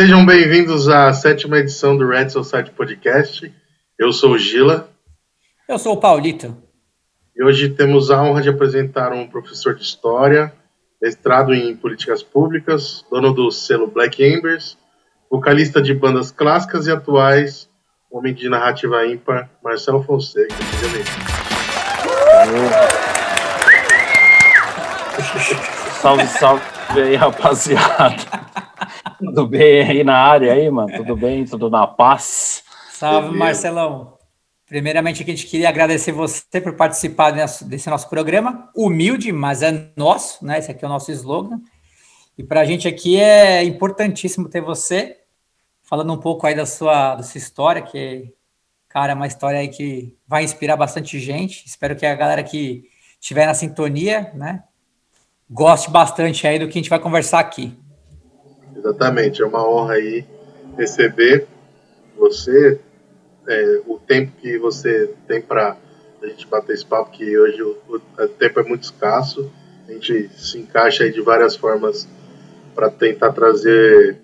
Sejam bem-vindos à sétima edição do Red Society Podcast. Eu sou o Gila. Eu sou o Paulito. E hoje temos a honra de apresentar um professor de História, mestrado em Políticas Públicas, dono do selo Black Embers, vocalista de bandas clássicas e atuais, homem de narrativa ímpar, Marcelo Fonseca. salve, salve aí, rapaziada. Tudo bem aí na área aí, mano? Tudo bem? Tudo na paz? Salve, Marcelão. Primeiramente, aqui a gente queria agradecer você por participar desse nosso programa. Humilde, mas é nosso, né? Esse aqui é o nosso slogan. E para a gente aqui é importantíssimo ter você falando um pouco aí da sua, da sua história, que, cara, é uma história aí que vai inspirar bastante gente. Espero que a galera que estiver na sintonia, né, goste bastante aí do que a gente vai conversar aqui. Exatamente, é uma honra aí receber você, é, o tempo que você tem para a gente bater esse papo, que hoje o, o, tempo é muito escasso, a gente se encaixa aí de várias formas para tentar trazer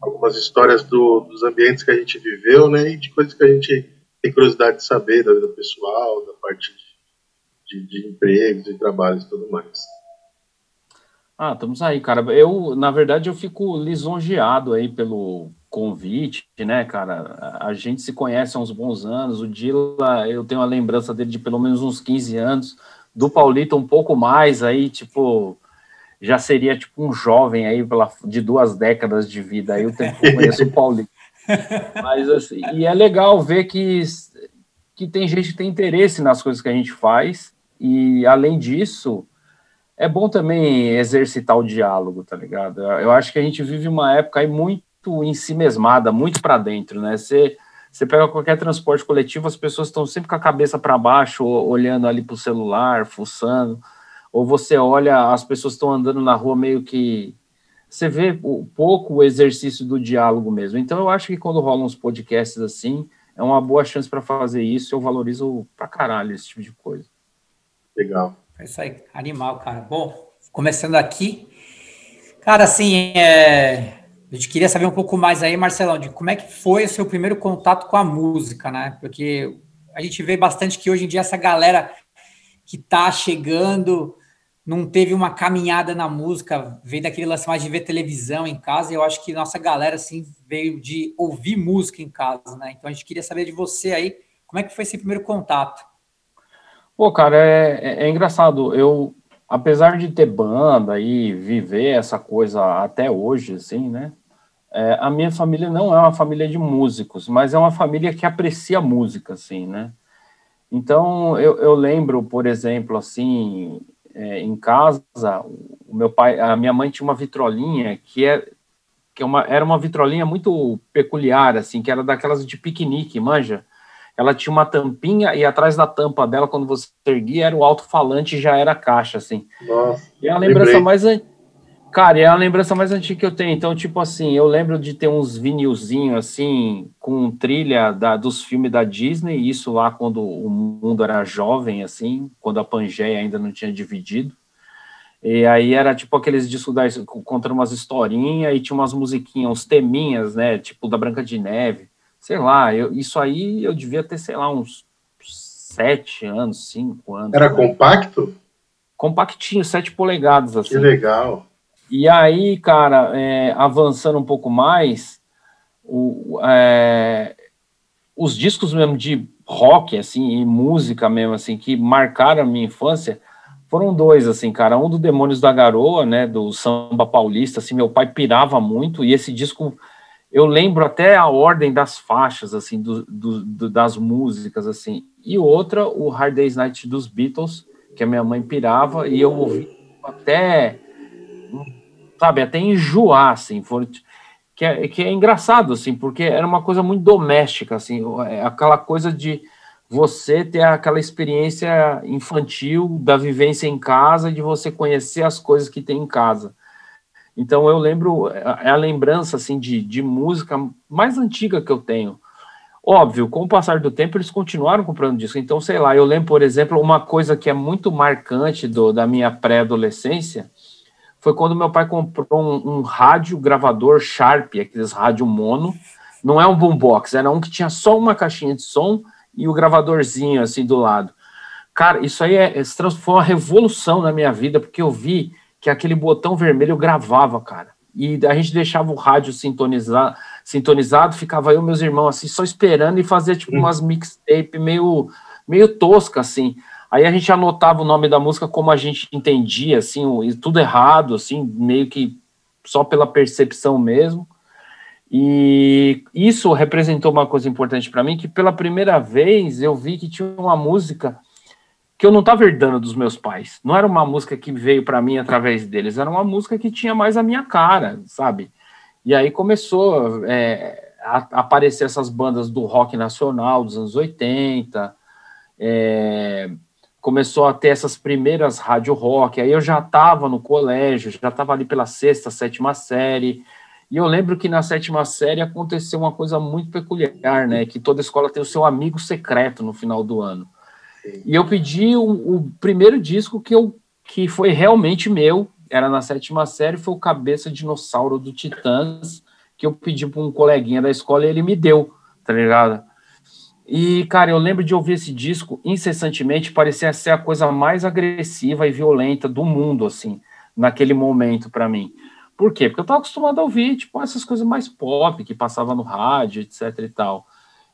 algumas histórias do, dos ambientes que a gente viveu, né, e de coisas que a gente tem curiosidade de saber da vida pessoal, da parte de, de, de empregos, de trabalhos e tudo mais. Ah, estamos aí, cara. Eu, na verdade, eu fico lisonjeado aí pelo convite, né, cara? A gente se conhece há uns bons anos. O Dila, eu tenho uma lembrança dele de pelo menos uns 15 anos. Do Paulito, um pouco mais aí, tipo, já seria tipo um jovem aí pela, de duas décadas de vida. Aí o tempo que eu conheço o Paulito. Mas assim, e é legal ver que, que tem gente que tem interesse nas coisas que a gente faz. E além disso, é bom também exercitar o diálogo, tá ligado? Eu acho que a gente vive uma época aí muito em si mesmada, muito para dentro, né? Você, você pega qualquer transporte coletivo, as pessoas estão sempre com a cabeça para baixo, olhando ali para o celular, fuçando ou você olha, as pessoas estão andando na rua meio que. Você vê pouco o exercício do diálogo mesmo. Então, eu acho que quando rolam uns podcasts assim, é uma boa chance para fazer isso. Eu valorizo pra caralho esse tipo de coisa. Legal. É isso aí, animal, cara. Bom, começando aqui. Cara, assim, é... a gente queria saber um pouco mais aí, Marcelão, de como é que foi o seu primeiro contato com a música, né? Porque a gente vê bastante que hoje em dia essa galera que tá chegando não teve uma caminhada na música, veio daquele lance mais de ver televisão em casa, e eu acho que nossa galera, assim, veio de ouvir música em casa, né? Então a gente queria saber de você aí, como é que foi esse primeiro contato? Pô, cara, é, é, é engraçado, eu, apesar de ter banda e viver essa coisa até hoje, assim, né? É, a minha família não é uma família de músicos, mas é uma família que aprecia música, assim, né? Então, eu, eu lembro, por exemplo, assim, é, em casa, o meu pai, a minha mãe tinha uma vitrolinha que é que é uma, era uma vitrolinha muito peculiar, assim, que era daquelas de piquenique, manja? Ela tinha uma tampinha e atrás da tampa dela, quando você erguia, era o alto-falante e já era a caixa, assim. Nossa, e a lembrança lembrei. mais Cara, é a lembrança mais antiga que eu tenho. Então, tipo assim, eu lembro de ter uns vinilzinhos assim, com trilha da, dos filmes da Disney, isso lá quando o mundo era jovem, assim, quando a Pangeia ainda não tinha dividido. E aí era tipo aqueles discos da, contando umas historinhas e tinha umas musiquinhas, uns teminhas, né? Tipo da Branca de Neve. Sei lá, eu, isso aí eu devia ter, sei lá, uns sete anos, cinco anos. Era compacto? Compactinho, sete polegadas, assim. Que legal. E aí, cara, é, avançando um pouco mais, o, é, os discos mesmo de rock, assim, e música mesmo, assim, que marcaram a minha infância, foram dois, assim, cara. Um do Demônios da Garoa, né, do samba paulista, assim, meu pai pirava muito, e esse disco, eu lembro até a ordem das faixas, assim, do, do, do das músicas, assim. E outra, o Hard Day's Night dos Beatles, que a minha mãe pirava, e eu ouvi até sabe, até enjoar, assim, que, é, que é engraçado, assim, porque era uma coisa muito doméstica, assim, é aquela coisa de você ter aquela experiência infantil da vivência em casa, de você conhecer as coisas que tem em casa. Então eu lembro, é a lembrança, assim, de, de música mais antiga que eu tenho. Óbvio, com o passar do tempo, eles continuaram comprando disco. Então, sei lá, eu lembro, por exemplo, uma coisa que é muito marcante do, da minha pré-adolescência, foi quando meu pai comprou um, um rádio gravador Sharp, aqueles rádio mono. Não é um boombox, era um que tinha só uma caixinha de som e o gravadorzinho assim do lado. Cara, isso aí é, foi uma revolução na minha vida, porque eu vi que aquele botão vermelho gravava, cara. E a gente deixava o rádio sintonizar, sintonizado, ficava eu e meus irmãos assim, só esperando e fazia tipo hum. umas mixtape meio, meio tosca, assim. Aí a gente anotava o nome da música como a gente entendia, assim, tudo errado, assim, meio que só pela percepção mesmo. E isso representou uma coisa importante para mim, que pela primeira vez eu vi que tinha uma música que eu não estava herdando dos meus pais. Não era uma música que veio para mim através deles, era uma música que tinha mais a minha cara, sabe? E aí começou é, a aparecer essas bandas do rock nacional dos anos 80, é, começou a ter essas primeiras rádio rock. Aí eu já estava no colégio, já estava ali pela sexta, sétima série. E eu lembro que na sétima série aconteceu uma coisa muito peculiar, né? Que toda escola tem o seu amigo secreto no final do ano. E eu pedi o, o primeiro disco que, eu, que foi realmente meu, era na sétima série, foi o Cabeça Dinossauro do Titãs, que eu pedi para um coleguinha da escola e ele me deu, tá ligado? E, cara, eu lembro de ouvir esse disco incessantemente, parecia ser a coisa mais agressiva e violenta do mundo, assim, naquele momento para mim. Por quê? Porque eu estava acostumado a ouvir, tipo, essas coisas mais pop que passava no rádio, etc e tal.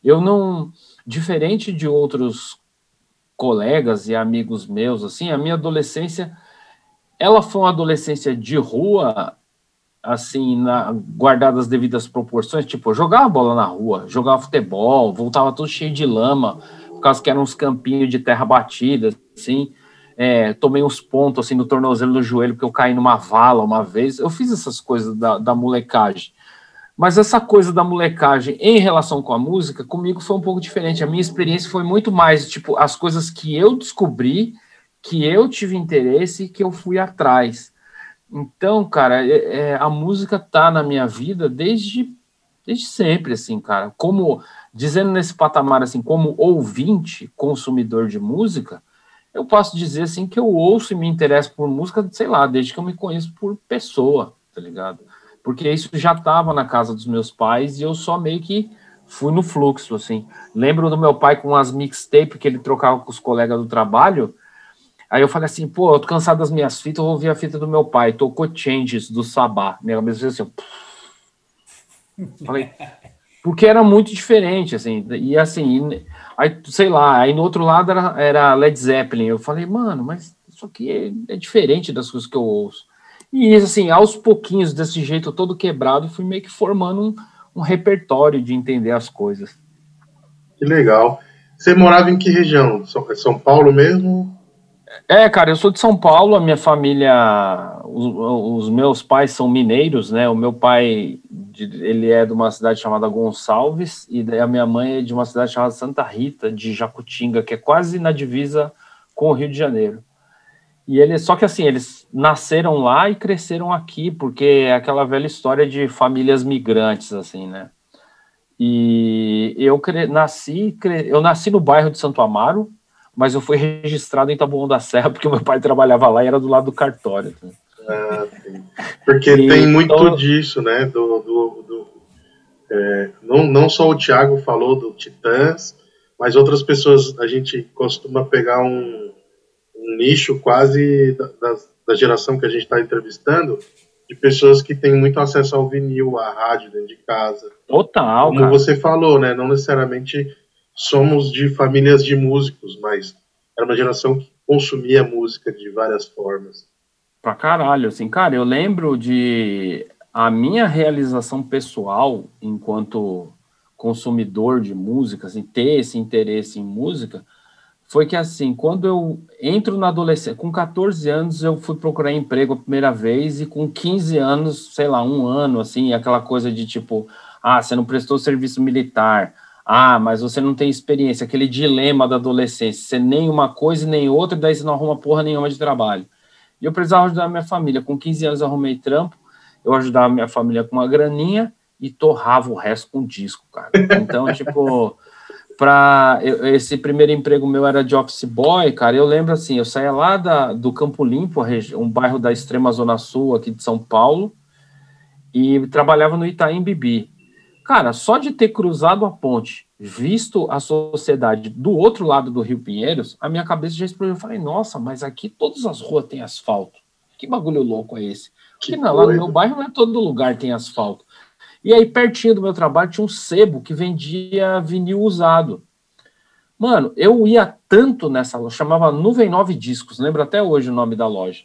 Eu não, diferente de outros colegas e amigos meus, assim, a minha adolescência, ela foi uma adolescência de rua, assim, na, guardada as devidas proporções, tipo, eu jogava bola na rua, jogava futebol, voltava todo cheio de lama, por causa que eram uns campinhos de terra batida, assim, é, tomei uns pontos assim no tornozelo no joelho porque eu caí numa vala uma vez. Eu fiz essas coisas da, da molecagem. Mas essa coisa da molecagem em relação com a música, comigo foi um pouco diferente. A minha experiência foi muito mais, tipo, as coisas que eu descobri, que eu tive interesse e que eu fui atrás. Então, cara, é, é, a música tá na minha vida desde, desde sempre, assim, cara. Como, dizendo nesse patamar, assim, como ouvinte, consumidor de música, eu posso dizer assim que eu ouço e me interesso por música, sei lá, desde que eu me conheço por pessoa, tá ligado? Porque isso já estava na casa dos meus pais e eu só meio que fui no fluxo, assim. Lembro do meu pai com as mixtapes que ele trocava com os colegas do trabalho. Aí eu falei assim, pô, eu tô cansado das minhas fitas, eu vou ouvir a fita do meu pai. Tocou Changes do Sabá. Minha cabeça assim, falei, porque era muito diferente, assim, e assim, aí, sei lá, aí no outro lado era, era Led Zeppelin, eu falei, mano, mas isso aqui é, é, diferente das coisas que eu ouço. E assim, aos pouquinhos, desse jeito todo quebrado, fui meio que formando um, um repertório de entender as coisas. Que legal. Você morava em que região? São Paulo mesmo? É, cara, eu sou de São Paulo, a minha família, os, os, meus pais são mineiros, né? O meu pai, ele é de uma cidade chamada Gonçalves e a minha mãe é de uma cidade chamada Santa Rita, de Jacutinga, que é quase na divisa com o Rio de Janeiro. E eles, só que assim, eles nasceram lá e cresceram aqui, porque é aquela velha história de famílias migrantes, assim, né? E eu cre, nasci, cre, eu nasci no bairro de Santo Amaro, mas eu fui registrado em Taboão da Serra porque meu pai trabalhava lá e era do lado do cartório. Tá? Ah, porque e, tem muito então... disso, né? Do, do, do é, não, não só o Thiago falou do Titãs, mas outras pessoas, a gente costuma pegar um, um nicho quase da, da, da geração que a gente está entrevistando, de pessoas que têm muito acesso ao vinil, à rádio dentro de casa. Total. Como cara. você falou, né? Não necessariamente somos de famílias de músicos, mas era uma geração que consumia música de várias formas. Pra caralho, assim, cara, eu lembro de a minha realização pessoal enquanto consumidor de música, assim, ter esse interesse em música, foi que assim, quando eu entro na adolescência, com 14 anos eu fui procurar emprego a primeira vez e com 15 anos, sei lá, um ano, assim, aquela coisa de tipo, ah, você não prestou serviço militar, ah, mas você não tem experiência, aquele dilema da adolescência, você nem uma coisa nem outra, daí você não arruma porra nenhuma de trabalho. E eu precisava ajudar a minha família. Com 15 anos eu arrumei trampo, eu ajudava a minha família com uma graninha e torrava o resto com disco, cara. Então, tipo, para esse primeiro emprego meu era de office boy, cara. Eu lembro assim, eu saía lá da, do Campo Limpo, um bairro da extrema zona sul aqui de São Paulo, e trabalhava no Itaim Bibi. Cara, só de ter cruzado a ponte, visto a sociedade do outro lado do Rio Pinheiros, a minha cabeça já explodiu. Eu falei, nossa, mas aqui todas as ruas têm asfalto. Que bagulho louco é esse? Porque lá no meu bairro não é todo lugar tem asfalto. E aí, pertinho do meu trabalho, tinha um sebo que vendia vinil usado. Mano, eu ia tanto nessa loja, chamava Nuvem 9 Discos, lembro até hoje o nome da loja.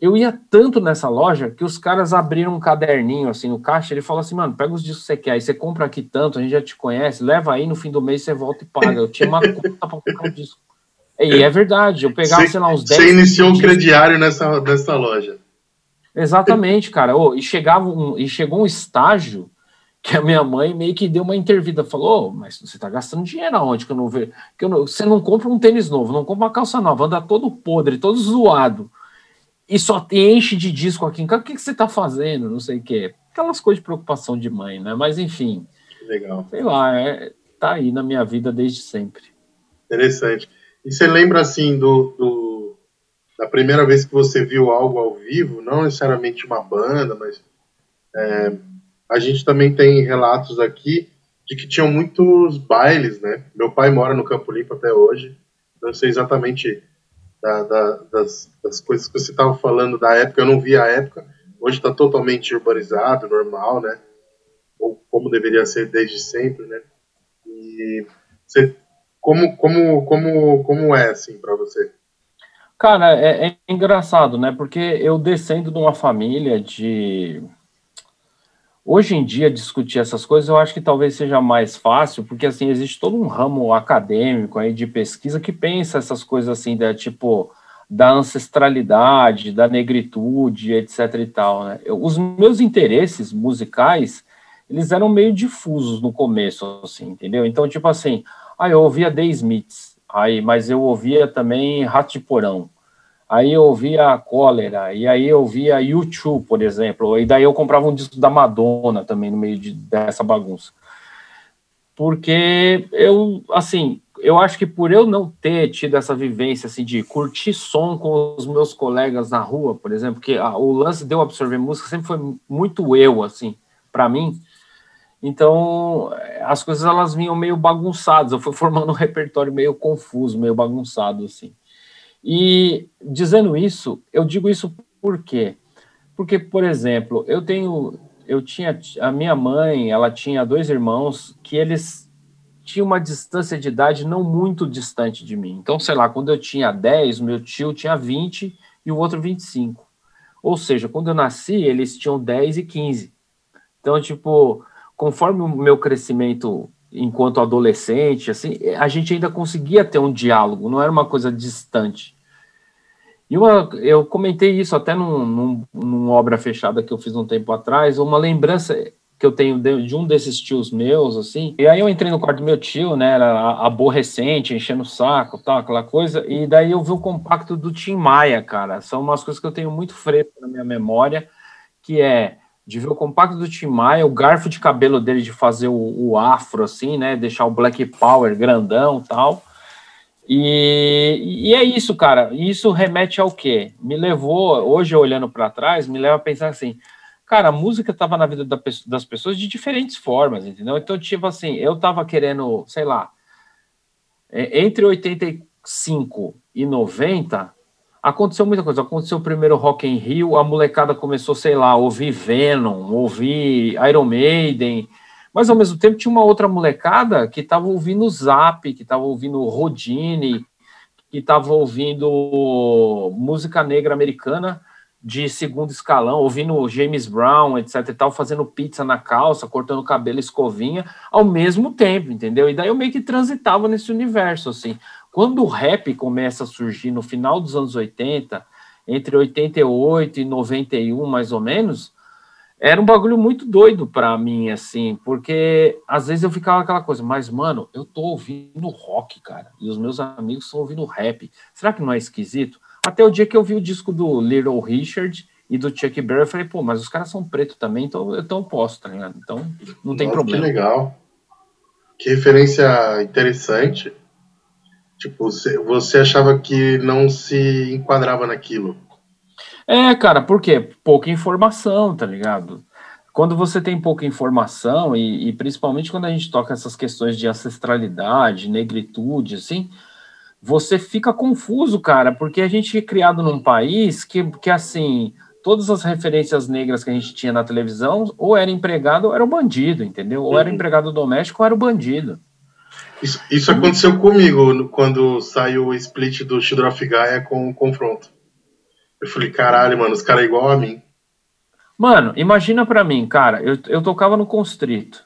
Eu ia tanto nessa loja que os caras abriram um caderninho assim no caixa. Ele falou assim: mano, pega os discos que você quer, aí você compra aqui tanto, a gente já te conhece, leva aí no fim do mês você volta e paga. Eu tinha uma conta para comprar um disco. E é verdade, eu pegava, você, sei lá, uns 10. Você iniciou o crediário nessa, nessa loja. Exatamente, cara. Oh, e, chegava um, e chegou um estágio que a minha mãe meio que deu uma intervida, falou: oh, mas você está gastando dinheiro aonde que eu não vejo? Que não, você não compra um tênis novo, não compra uma calça nova, anda todo podre, todo zoado. E só enche de disco aqui. O que, que você está fazendo? Não sei o quê. Aquelas coisas de preocupação de mãe, né? Mas enfim. Legal. Sei lá, é, tá aí na minha vida desde sempre. Interessante. E você lembra assim do, do da primeira vez que você viu algo ao vivo, não necessariamente uma banda, mas é, a gente também tem relatos aqui de que tinham muitos bailes, né? Meu pai mora no Campo Limpo até hoje, não sei exatamente da, da, das, das, coisas que você estava falando da época, eu não vi a época, hoje está totalmente urbanizado, normal, né? Ou como deveria ser desde sempre, né? E você, como, como, como, como é assim para você? Cara, é, é, engraçado, né? Porque eu descendo de uma família de. Hoje em dia, discutir essas coisas eu acho que talvez seja mais fácil, porque assim, existe todo um ramo acadêmico aí de pesquisa que pensa essas coisas assim, da, tipo, da ancestralidade, da negritude, etc e tal, né? Eu, os meus interesses musicais, eles eram meio difusos no começo, assim, entendeu? Então, tipo assim, ah, eu ouvia The Smiths, Aí, mas eu ouvia também Rato de Porão. Aí eu ouvia Cólera, e aí eu via YouTube, por exemplo, e daí eu comprava um disco da Madonna também no meio de, dessa bagunça. Porque eu, assim, eu acho que por eu não ter tido essa vivência assim de curtir som com os meus colegas na rua, por exemplo, que ah, o lance de eu absorver música sempre foi muito eu, assim, para mim. Então, as coisas elas vinham meio bagunçadas, eu fui formando um repertório meio confuso, meio bagunçado, assim. E, dizendo isso, eu digo isso por quê? Porque, por exemplo, eu tenho, eu tinha, a minha mãe, ela tinha dois irmãos que eles tinham uma distância de idade não muito distante de mim. Então, sei lá, quando eu tinha 10, meu tio tinha 20 e o outro 25. Ou seja, quando eu nasci, eles tinham 10 e 15. Então, tipo, conforme o meu crescimento enquanto adolescente, assim, a gente ainda conseguia ter um diálogo, não era uma coisa distante. E uma, eu comentei isso até num, num, numa obra fechada que eu fiz um tempo atrás, uma lembrança que eu tenho de, de, um desses tios meus, assim. E aí eu entrei no quarto do meu tio, né, era aborrecente, enchendo o saco, tal, aquela coisa. E daí eu vi o compacto do Tim Maia, cara. São umas coisas que eu tenho muito fresco na minha memória, que é de ver o compacto do Tim Maia, o garfo de cabelo dele de fazer o, o afro, assim, né? Deixar o Black Power grandão tal. E, e é isso, cara. Isso remete ao quê? Me levou, hoje olhando para trás, me leva a pensar assim, cara, a música estava na vida das pessoas de diferentes formas, entendeu? Então, tipo assim, eu tava querendo, sei lá, é, entre 85 e 90, aconteceu muita coisa. Aconteceu o primeiro Rock in Rio, a molecada começou, sei lá, a ouvir Venom, ouvir Iron Maiden, mas ao mesmo tempo tinha uma outra molecada que estava ouvindo Zap, que estava ouvindo Rodine, que estava ouvindo música negra americana de segundo escalão, ouvindo James Brown, etc e tal, fazendo pizza na calça, cortando cabelo, escovinha, ao mesmo tempo, entendeu? E daí eu meio que transitava nesse universo, assim. Quando o rap começa a surgir no final dos anos 80, entre 88 e 91, mais ou menos, era um bagulho muito doido para mim, assim, porque às vezes eu ficava aquela coisa, mas, mano, eu tô ouvindo rock, cara, e os meus amigos estão ouvindo rap. Será que não é esquisito? Até o dia que eu vi o disco do Little Richard e do Chuck Berry, eu falei, pô, mas os caras são pretos também, então, eu posso, tá ligado? Então não tem Nossa, problema. Que legal. que referência interessante. Tipo, você, você achava que não se enquadrava naquilo. É, cara, por quê? Pouca informação, tá ligado? Quando você tem pouca informação, e, e principalmente quando a gente toca essas questões de ancestralidade, negritude, assim, você fica confuso, cara, porque a gente é criado num país que, que assim, todas as referências negras que a gente tinha na televisão, ou era empregado ou era o bandido, entendeu? Ou era empregado doméstico ou era o bandido. Isso, isso aconteceu comigo quando saiu o split do Shidroff Gaia com o confronto. Eu falei, caralho, mano, os caras é igual a mim. Mano, imagina para mim, cara, eu, eu tocava no Constrito.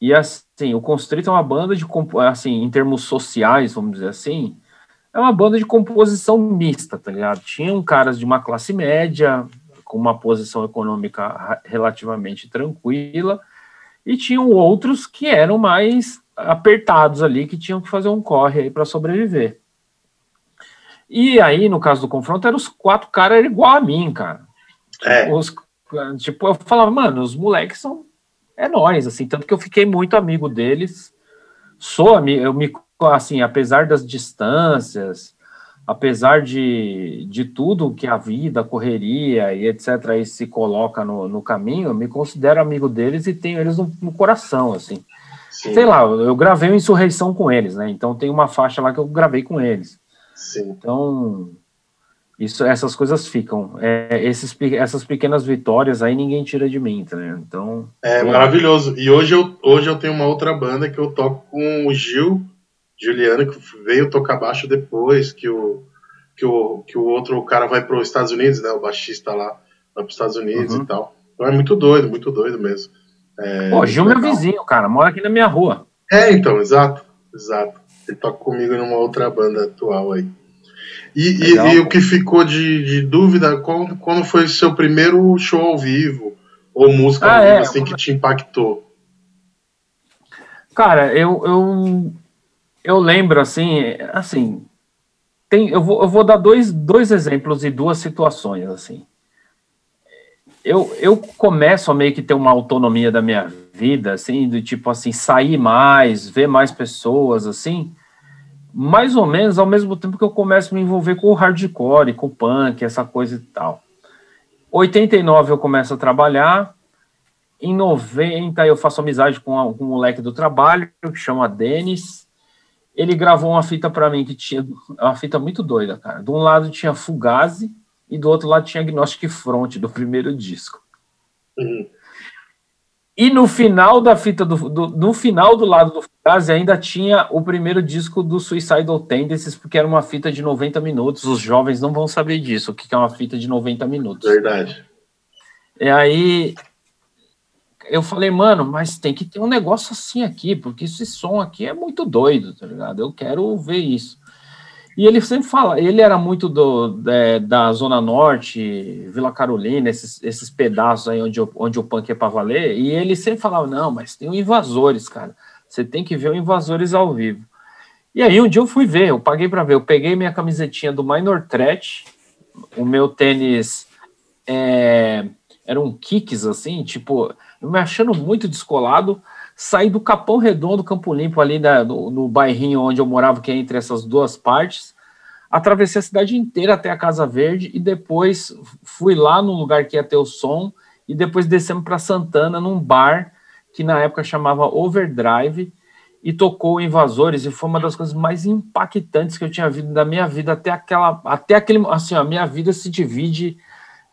E assim, o Constrito é uma banda de, assim, em termos sociais, vamos dizer assim, é uma banda de composição mista, tá ligado? Tinham caras de uma classe média, com uma posição econômica relativamente tranquila, e tinham outros que eram mais apertados ali, que tinham que fazer um corre aí para sobreviver. E aí, no caso do confronto, eram os quatro caras igual a mim, cara. É. Os, tipo, eu falava, mano, os moleques são é nós, assim, tanto que eu fiquei muito amigo deles. Sou amigo, eu me assim, apesar das distâncias, apesar de, de tudo que a vida, a correria e etc. aí se coloca no, no caminho, eu me considero amigo deles e tenho eles no, no coração, assim. Sim. Sei lá, eu gravei uma insurreição com eles, né? Então tem uma faixa lá que eu gravei com eles. Sim. Então, isso, essas coisas ficam. É, esses, essas pequenas vitórias aí ninguém tira de mim, tá né? Então. É maravilhoso. E hoje eu, hoje eu tenho uma outra banda que eu toco com o Gil Juliano, que veio tocar baixo depois que o, que o, que o outro cara vai para os Estados Unidos, né? O baixista lá vai para os Estados Unidos uhum. e tal. Então é muito doido, muito doido mesmo. É, Pô, Gil é meu vizinho, cara, mora aqui na minha rua. É, então, exato, exato. Ele toca comigo numa outra banda atual aí. E, e, e, o que ficou de, de dúvida, quando, quando foi o seu primeiro show ao vivo? Ou música ah, ao vivo, é, assim, que te impactou? Cara, eu, eu, eu lembro, assim, assim, tem, eu, vou, eu vou dar dois, dois exemplos e duas situações, assim. Eu, eu começo a meio que ter uma autonomia da minha vida, assim, do tipo, assim, sair mais, ver mais pessoas, assim, mais ou menos ao mesmo tempo que eu começo a me envolver com o hardcore, com o punk, essa coisa e tal. 89 eu começo a trabalhar, em 90 eu faço amizade com, um moleque do trabalho que chama Denis. Ele gravou uma fita para mim que tinha uma fita muito doida, cara. De um lado tinha Fugazi e do outro lado tinha Agnostic Front do primeiro disco. Uhum. E no final da fita do, do, no final do lado do Fugazi ainda tinha o primeiro disco do Suicidal Tendencies, porque era uma fita de 90 minutos. Os jovens não vão saber disso, o que é uma fita de 90 minutos. Verdade. E aí eu falei, mano, mas tem que ter um negócio assim aqui, porque esse som aqui é muito doido, tá ligado? Eu quero ver isso. E ele sempre fala, ele era muito do, é, da Zona Norte, Vila Carolina, esses, esses pedaços aí onde, onde o punk é para valer, e ele sempre falava, não, mas tem o Invasores, cara, você tem que ver o Invasores ao vivo. E aí um dia eu fui ver, eu paguei para ver, eu peguei minha camisetinha do Minor Threat, o meu tênis é, era um kicks assim, tipo, me achando muito descolado, saí do Capão Redondo, Campo Limpo, ali da, no, no bairrinho onde eu morava, que é entre essas duas partes. Atravessei a cidade inteira até a Casa Verde e depois fui lá no lugar que ia ter o som e depois descemos para Santana, num bar que na época chamava Overdrive e tocou Invasores e foi uma das coisas mais impactantes que eu tinha visto da minha vida até aquela até aquele assim a minha vida se divide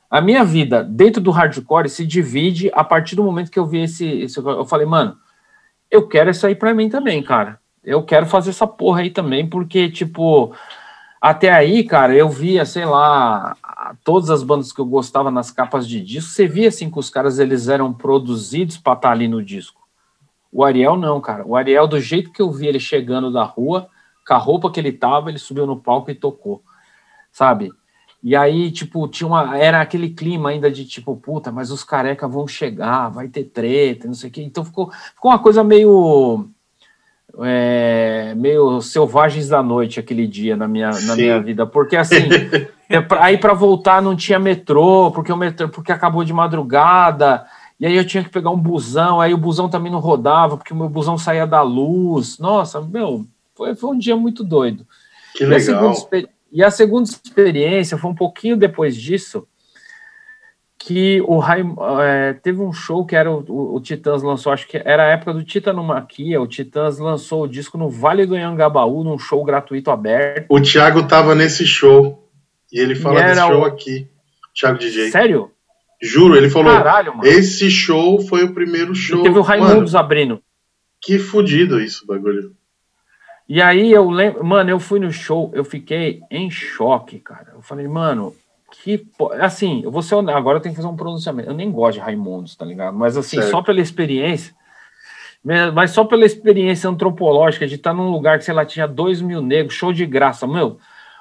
a minha vida dentro do hardcore se divide a partir do momento que eu vi esse, esse eu falei mano eu quero isso aí para mim também, cara. Eu quero fazer essa porra aí também, porque, tipo, até aí, cara, eu via, sei lá, todas as bandas que eu gostava nas capas de disco, você via, assim, que os caras, eles eram produzidos para estar tá ali no disco. O Ariel não, cara. O Ariel, do jeito que eu vi ele chegando da rua, com a roupa que ele tava, ele subiu no palco e tocou, sabe? E aí, tipo, tinha uma. Era aquele clima ainda de tipo, puta, mas os careca vão chegar, vai ter treta, não sei o quê. Então ficou, ficou uma coisa meio. É, meio selvagens da noite aquele dia na minha, na minha vida, porque assim, é, pra, aí para voltar não tinha metrô, porque o metrô, porque acabou de madrugada, E aí eu tinha que pegar um busão, aí o busão também não rodava, porque o meu busão saía da luz. Nossa, meu, foi, foi um dia muito doido. Que legal. Segunda, e a segunda experiência foi um pouquinho depois disso, que o Raim, é, teve um show que era o, o, o, Titãs lançou, acho que era a época do Titanomaquia, o Titãs lançou o disco no Vale do Anhangabaú, num show gratuito aberto. O Thiago tava nesse show, e ele fala e desse show o... aqui, Thiago DJ. Sério? Juro, ele falou, Caralho, mano. esse show foi o primeiro show... E teve o Raimundos abrindo. Que fudido isso, bagulho. E aí eu lembro, mano, eu fui no show, eu fiquei em choque, cara. Eu falei, mano, que. Assim, eu vou ser honesto, agora eu tenho que fazer um pronunciamento. Eu nem gosto de Raimundos, tá ligado? Mas assim, certo. só pela experiência. Mas só pela experiência antropológica de estar num lugar que, sei lá, tinha dois mil negros, show de graça. Meu,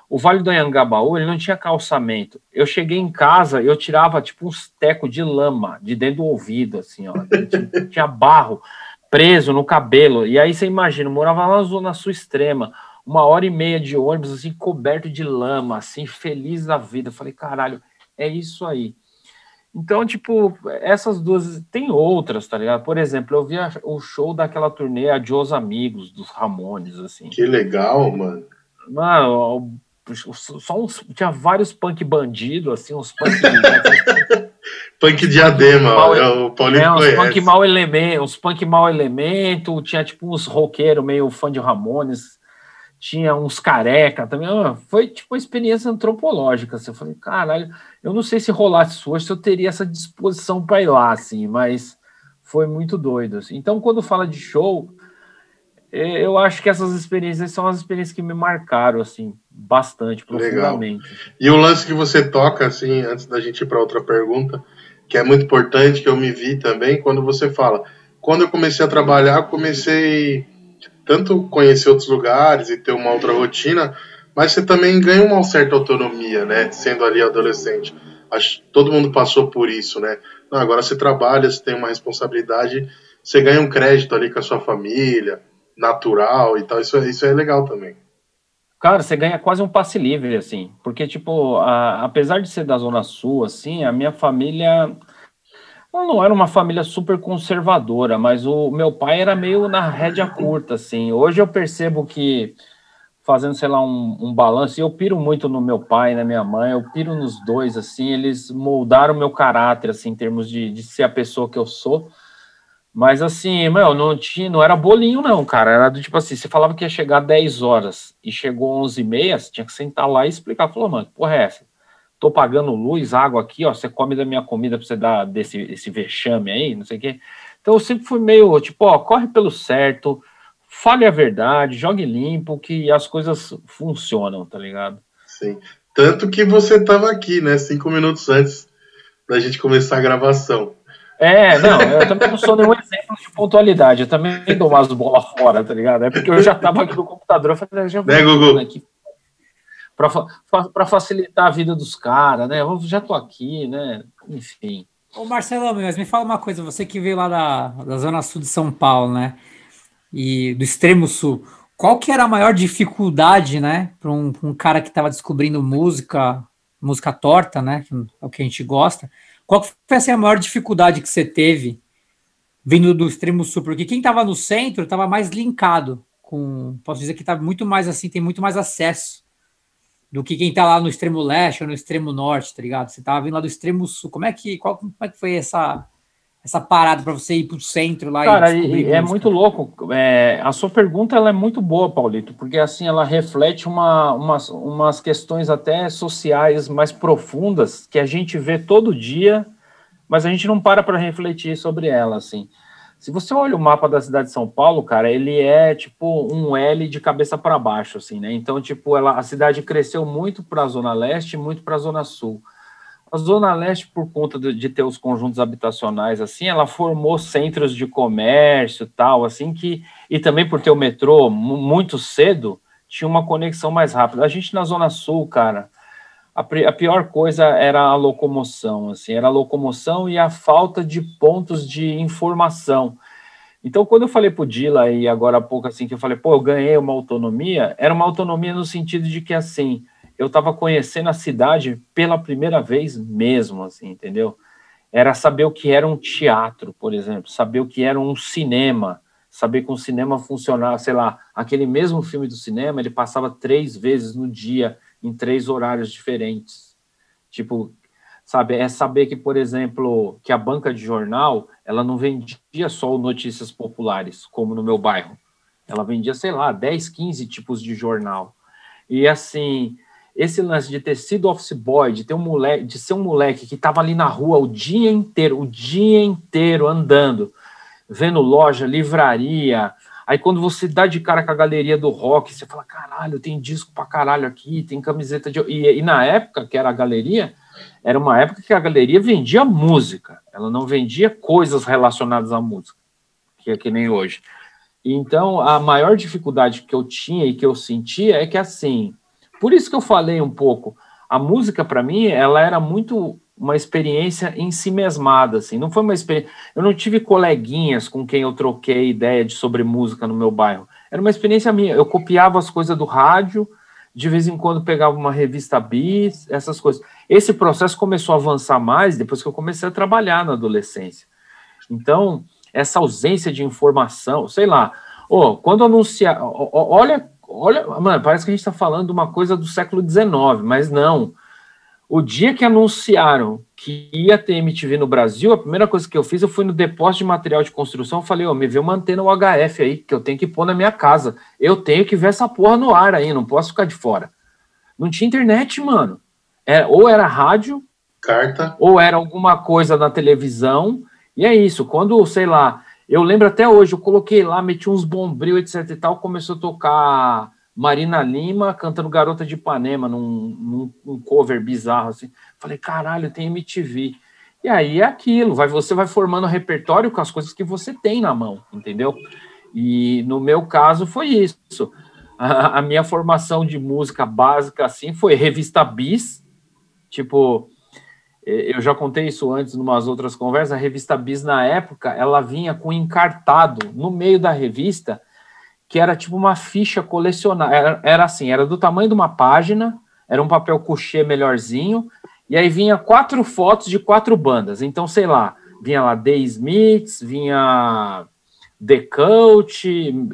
o Vale do Anhangabaú, ele não tinha calçamento. Eu cheguei em casa, eu tirava tipo uns tecos de lama de dentro do ouvido, assim, ó. tinha barro preso no cabelo. E aí você imagina, morava lá na zona sul extrema, uma hora e meia de ônibus, assim, coberto de lama, assim, feliz da vida. Eu falei, caralho, é isso aí. Então, tipo, essas duas. Tem outras, tá ligado? Por exemplo, eu vi o show daquela turnê Adios Amigos, dos Ramones, assim. Que legal, mano. Mano, só uns, tinha vários punk bandido, assim, uns punk. punk diadema, mal, é, o Paulinho é, conhece. punk mal elemento, uns punk mal elemento, tinha tipo uns roqueiros meio fã de Ramones, tinha uns careca também, foi tipo uma experiência antropológica, assim, eu falei, caralho, eu não sei se rolasse hoje se eu teria essa disposição para ir lá, assim, mas foi muito doido, assim. Então, quando fala de show, eu acho que essas experiências são as experiências que me marcaram, assim, bastante, profundamente. Legal. E o lance que você toca, assim, antes da gente ir para outra pergunta, que é muito importante, que eu me vi também, quando você fala, quando eu comecei a trabalhar, comecei tanto conhecer outros lugares e ter uma outra rotina, mas você também ganha uma certa autonomia, né, sendo ali adolescente. Acho, todo mundo passou por isso, né? Não, agora você trabalha, você tem uma responsabilidade, você ganha um crédito ali com a sua família, natural e tal, isso, é, isso é legal também. Cara, você ganha quase um passe livre, assim, porque, tipo, a, apesar de ser da Zona Sul, assim, a minha família não era uma família super conservadora, mas o meu pai era meio na rédea curta, assim. Hoje eu percebo que, fazendo, sei lá, um, um balanço, eu piro muito no meu pai na minha mãe, eu piro nos dois, assim, eles moldaram meu caráter, assim, em termos de, de ser a pessoa que eu sou, mas assim, meu, não tinha, não era bolinho não, cara, era do tipo assim, você falava que ia chegar 10 horas e chegou 11 e meia, você tinha que sentar lá e explicar, falou, mano, que porra é essa? Tô pagando luz, água aqui, ó, você come da minha comida pra você dar desse esse vexame aí, não sei o quê. Então eu sempre fui meio, tipo, ó, corre pelo certo, fale a verdade, jogue limpo, que as coisas funcionam, tá ligado? Sim. Tanto que você tava aqui, né, cinco minutos antes da gente começar a gravação. É, não, eu também não sou nenhum exemplo de pontualidade, eu também dou umas bolas fora, tá ligado? É porque eu já tava aqui no computador, eu falei, já vou né, Gugu? aqui para facilitar a vida dos caras, né? Eu já tô aqui, né? Enfim. Ô Marcelo, mas me fala uma coisa, você que veio lá da, da Zona Sul de São Paulo, né? E do extremo sul, qual que era a maior dificuldade, né, para um, um, cara que estava descobrindo música, música torta, né, que é o que a gente gosta, qual foi assim, a maior dificuldade que você teve vindo do extremo sul? Porque quem estava no centro estava mais linkado com. Posso dizer que está muito mais assim, tem muito mais acesso do que quem está lá no extremo leste ou no extremo norte, tá ligado? Você estava vindo lá do extremo sul. Como é que, qual, como é que foi essa, essa parada para você ir para o centro lá? Cara, e é muito louco. É, a sua pergunta ela é muito boa, Paulito, porque assim ela reflete uma, umas, umas questões até sociais mais profundas que a gente vê todo dia, mas a gente não para para refletir sobre ela, assim. Se você olha o mapa da cidade de São Paulo, cara, ele é tipo um L de cabeça para baixo, assim, né? Então, tipo, ela, a cidade cresceu muito para a zona leste e muito para a zona sul. A Zona Leste, por conta de, ter os conjuntos habitacionais, assim, ela formou centros de comércio tal, assim, que, e também por ter o metrô muito cedo, tinha uma conexão mais rápida. A gente na Zona Sul, cara, a, a pior coisa era a locomoção, assim, era a locomoção e a falta de pontos de informação. Então, quando eu falei para o Dila, e agora há pouco, assim, que eu falei, pô, eu ganhei uma autonomia, era uma autonomia no sentido de que, assim, eu estava conhecendo a cidade pela primeira vez mesmo, assim, entendeu? era saber o que era um teatro, por exemplo, saber o que era um cinema, saber que um cinema funcionava, sei lá, aquele mesmo filme do cinema, ele passava três vezes no dia, em três horários diferentes. Tipo, sabe, é saber que, por exemplo, que a banca de jornal, ela não vendia só notícias populares, como no meu bairro. Ela vendia, sei lá, 10, 15 tipos de jornal. E assim, esse lance de ter sido office boy, de ter um moleque, de ser um moleque que estava ali na rua o dia inteiro, o dia inteiro andando, vendo loja, livraria. Aí quando você dá de cara com a galeria do rock, você fala: caralho, tem disco pra caralho aqui, tem camiseta de. E, e na época que era a galeria, era uma época que a galeria vendia música, ela não vendia coisas relacionadas à música, que é que nem hoje. Então, a maior dificuldade que eu tinha e que eu sentia é que, assim, por isso que eu falei um pouco, a música, para mim, ela era muito uma experiência em si mesmada, assim, não foi uma experiência, eu não tive coleguinhas com quem eu troquei ideia de sobre música no meu bairro, era uma experiência minha, eu copiava as coisas do rádio, de vez em quando pegava uma revista bis, essas coisas. Esse processo começou a avançar mais depois que eu comecei a trabalhar na adolescência. Então, essa ausência de informação, sei lá, oh, quando anunciar, olha, olha, mano, parece que a gente está falando de uma coisa do século XIX, mas não. O dia que anunciaram que ia ter MTV no Brasil, a primeira coisa que eu fiz, eu fui no depósito de material de construção, falei, ó, oh, me vê uma antena UHF aí, que eu tenho que pôr na minha casa. Eu tenho que ver essa porra no ar aí, não posso ficar de fora. Não tinha internet, mano. É, ou era rádio, carta, ou era alguma coisa na televisão, e é isso, quando, sei lá, eu lembro até hoje, eu coloquei lá, meti uns bombril, etc e tal, começou a tocar Marina Lima cantando Garota de Ipanema num, num, cover bizarro assim. Falei, caralho, tem MTV. E aí é aquilo, vai, você vai formando repertório com as coisas que você tem na mão, entendeu? E no meu caso foi isso. A, a minha formação de música básica assim foi revista Bis, tipo, eu já contei isso antes em umas outras conversas, a revista Bis na época, ela vinha com encartado no meio da revista, que era tipo uma ficha colecionável, era, era assim, era do tamanho de uma página, era um papel couché melhorzinho, e aí vinha quatro fotos de quatro bandas, então, sei lá, vinha lá The Smiths, vinha The Cult,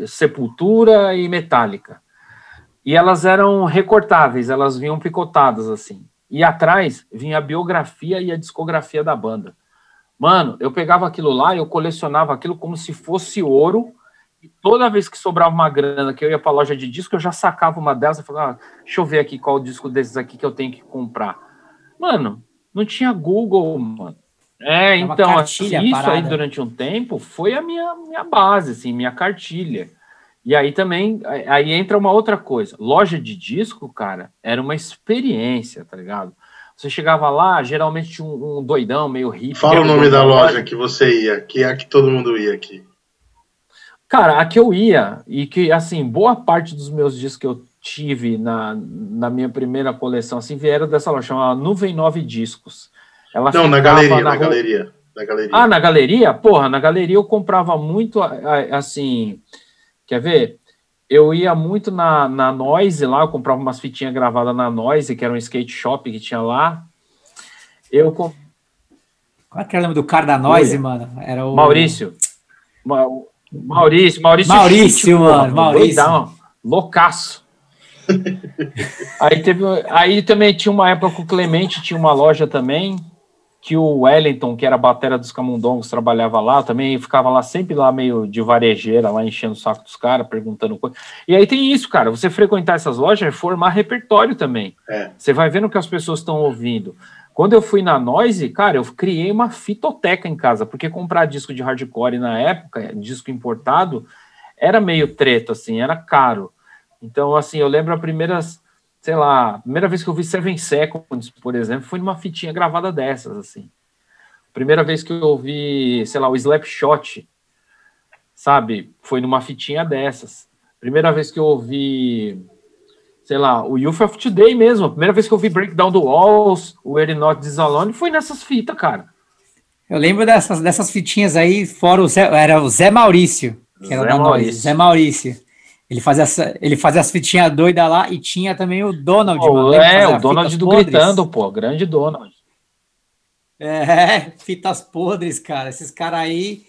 Sepultura e Metallica. E elas eram recortáveis, elas vinham picotadas assim. E atrás vinha a biografia e a discografia da banda. Mano, eu pegava aquilo lá eu colecionava aquilo como se fosse ouro. E toda vez que sobrava uma grana que eu ia para a loja de disco, eu já sacava uma delas e falava: ah, deixa eu ver aqui qual disco desses aqui que eu tenho que comprar. Mano, não tinha Google, mano. É, é então, assim, isso aí durante um tempo foi a minha, minha base, assim, minha cartilha. E aí também, aí entra uma outra coisa. Loja de disco, cara, era uma experiência, tá ligado? Você chegava lá, geralmente um, um doidão meio hippie. Fala o nome da loja, loja que você ia, que é a que todo mundo ia aqui. Cara, a que eu ia, e que, assim, boa parte dos meus discos que eu tive na, na minha primeira coleção, assim, vieram dessa loja, chamada Nuvem 9 Discos. Ela Não, na galeria, na, na galeria, na galeria. Ah, na galeria? Porra, na galeria eu comprava muito, assim, Quer ver? Eu ia muito na, na Noise lá, eu comprava umas fitinhas gravadas na Noise, que era um skate shop que tinha lá. Eu comp... Qual é que era o nome do cara da Noise, Oi. mano? Era o Maurício. Ma... Maurício, Maurício. Maurício, mano, Maurício. Doidão, loucaço. aí teve, aí também tinha uma época que o Clemente tinha uma loja também que o Wellington, que era a batera dos Camundongos, trabalhava lá, também ficava lá sempre lá meio de varejeira, lá enchendo o saco dos caras, perguntando coisa. E aí tem isso, cara, você frequentar essas lojas é formar repertório também. É. Você vai vendo o que as pessoas estão ouvindo. Quando eu fui na Noise, cara, eu criei uma fitoteca em casa, porque comprar disco de hardcore na época, disco importado, era meio treta, assim, era caro. Então, assim, eu lembro as primeiras sei lá, a primeira vez que eu vi Seven Seconds, por exemplo, foi numa fitinha gravada dessas, assim. Primeira vez que eu ouvi, sei lá, o Slapshot, sabe, foi numa fitinha dessas. Primeira vez que eu ouvi, sei lá, o Youth of Today mesmo, a primeira vez que eu ouvi Breakdown the Walls, o We're Not This Alone, foi nessas fitas, cara. Eu lembro dessas, dessas fitinhas aí, fora o Zé, era o Zé Maurício, que era Zé da Maurício. Zé Maurício. Ele fazia, ele fazia as fitinhas doidas lá e tinha também o Donald. Mano, é, o Donald do podres. Gritando, pô, grande Donald. É, fitas podres, cara. Esses caras aí,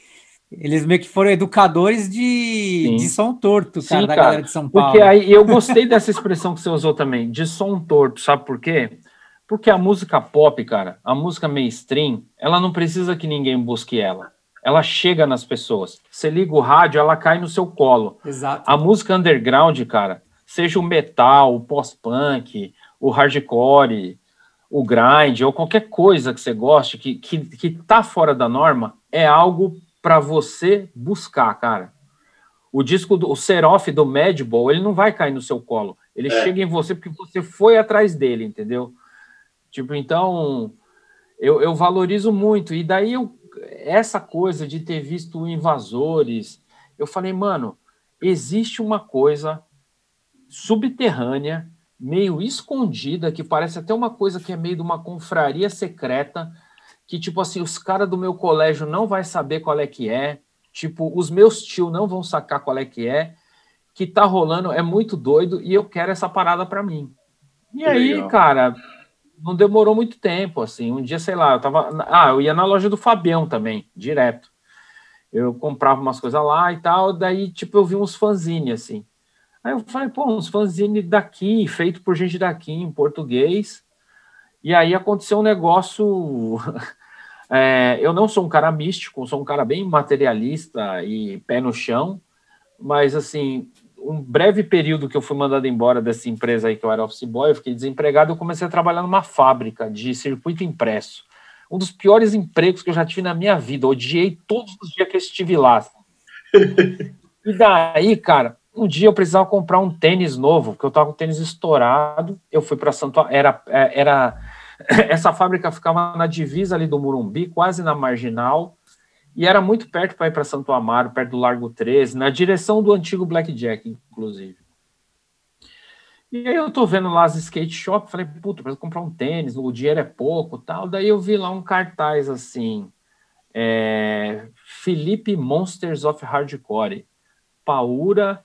eles meio que foram educadores de, de som torto, cara, Sim, da cara, galera de São Paulo. Porque aí eu gostei dessa expressão que você usou também, de som torto, sabe por quê? Porque a música pop, cara, a música mainstream, ela não precisa que ninguém busque ela. Ela chega nas pessoas. Você liga o rádio, ela cai no seu colo. Exato. A música underground, cara, seja o metal, o pós-punk, o hardcore, o grind, ou qualquer coisa que você goste, que, que, que tá fora da norma, é algo para você buscar, cara. O disco do o Seroff do Madball, ele não vai cair no seu colo. Ele é. chega em você porque você foi atrás dele, entendeu? Tipo, então, eu, eu valorizo muito. E daí, eu, essa coisa de ter visto invasores, eu falei, mano, existe uma coisa subterrânea meio escondida, que parece até uma coisa que é meio de uma confraria secreta, que, tipo assim, os caras do meu colégio não vai saber qual é que é, tipo, os meus tios não vão sacar qual é que é, que tá rolando, é muito doido, e eu quero essa parada para mim. E aí, legal. cara, não demorou muito tempo, assim, um dia, sei lá, eu tava, ah, eu ia na loja do Fabião também, direto, eu comprava umas coisas lá e tal, daí, tipo, eu vi uns fanzines, assim, Aí eu falei, pô, uns fanzine daqui, feito por gente daqui, em português. E aí aconteceu um negócio. é, eu não sou um cara místico, sou um cara bem materialista e pé no chão, mas assim, um breve período que eu fui mandado embora dessa empresa aí que eu era office boy, eu fiquei desempregado, eu comecei a trabalhar numa fábrica de circuito impresso. Um dos piores empregos que eu já tive na minha vida. odiei todos os dias que eu estive lá. E daí, cara, um dia eu precisava comprar um tênis novo, porque eu estava com o tênis estourado. Eu fui para Santo era é, era essa fábrica ficava na divisa ali do Murumbi, quase na marginal, e era muito perto para ir para Santo Amaro, perto do Largo 13, na direção do antigo Blackjack, inclusive. E aí eu tô vendo lá as skate shop, falei, puta, preciso comprar um tênis, o dinheiro é pouco, tal. Daí eu vi lá um cartaz assim, é, Felipe Monsters of Hardcore, Paura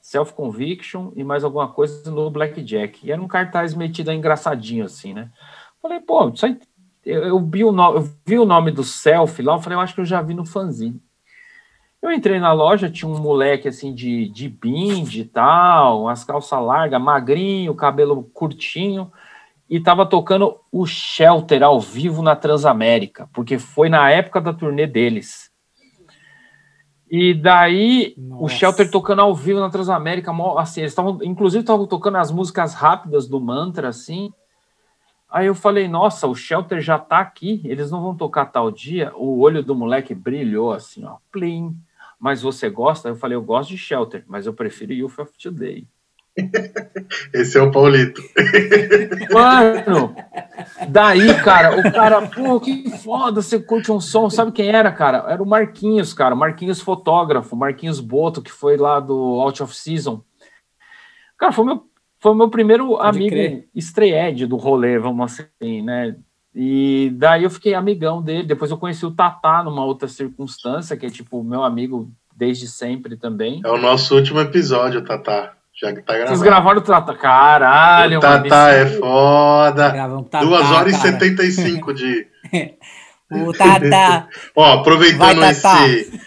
Self-Conviction e mais alguma coisa no Blackjack. E era um cartaz metido engraçadinho, assim, né? Falei, pô, isso aí, eu, eu, vi o no, eu vi o nome do Self lá, eu falei, eu acho que eu já vi no fanzine. Eu entrei na loja, tinha um moleque assim de, de bind e tal, umas calças largas, magrinho, cabelo curtinho, e tava tocando o Shelter ao vivo na Transamérica, porque foi na época da turnê deles. E daí Nossa. o Shelter tocando ao vivo na Transamérica, assim, eles estavam, inclusive estavam tocando as músicas rápidas do Mantra, assim. Aí eu falei, nossa, o Shelter já tá aqui, eles não vão tocar tal dia. O olho do moleque brilhou assim, ó, plim. Mas você gosta? Eu falei, eu gosto de Shelter, mas eu prefiro Youth of Today. Esse é o Paulito. Mano, daí, cara, o cara, pô, que foda, você curte um som. Sabe quem era, cara? Era o Marquinhos, cara. Marquinhos fotógrafo, Marquinhos Boto, que foi lá do Out of Season. Cara, foi meu, foi meu primeiro Pode amigo estreed do rolê, vamos assim, né? E daí eu fiquei amigão dele. Depois eu conheci o Tatá numa outra circunstância, que é tipo meu amigo desde sempre também. É o nosso último episódio, Tatá. Já tá gravado. Vocês gravaram o Tata? Caralho, o Tata é foda. Tata, 2 horas cara. e 75 de. o Tata. Ó, aproveitando Vai, esse.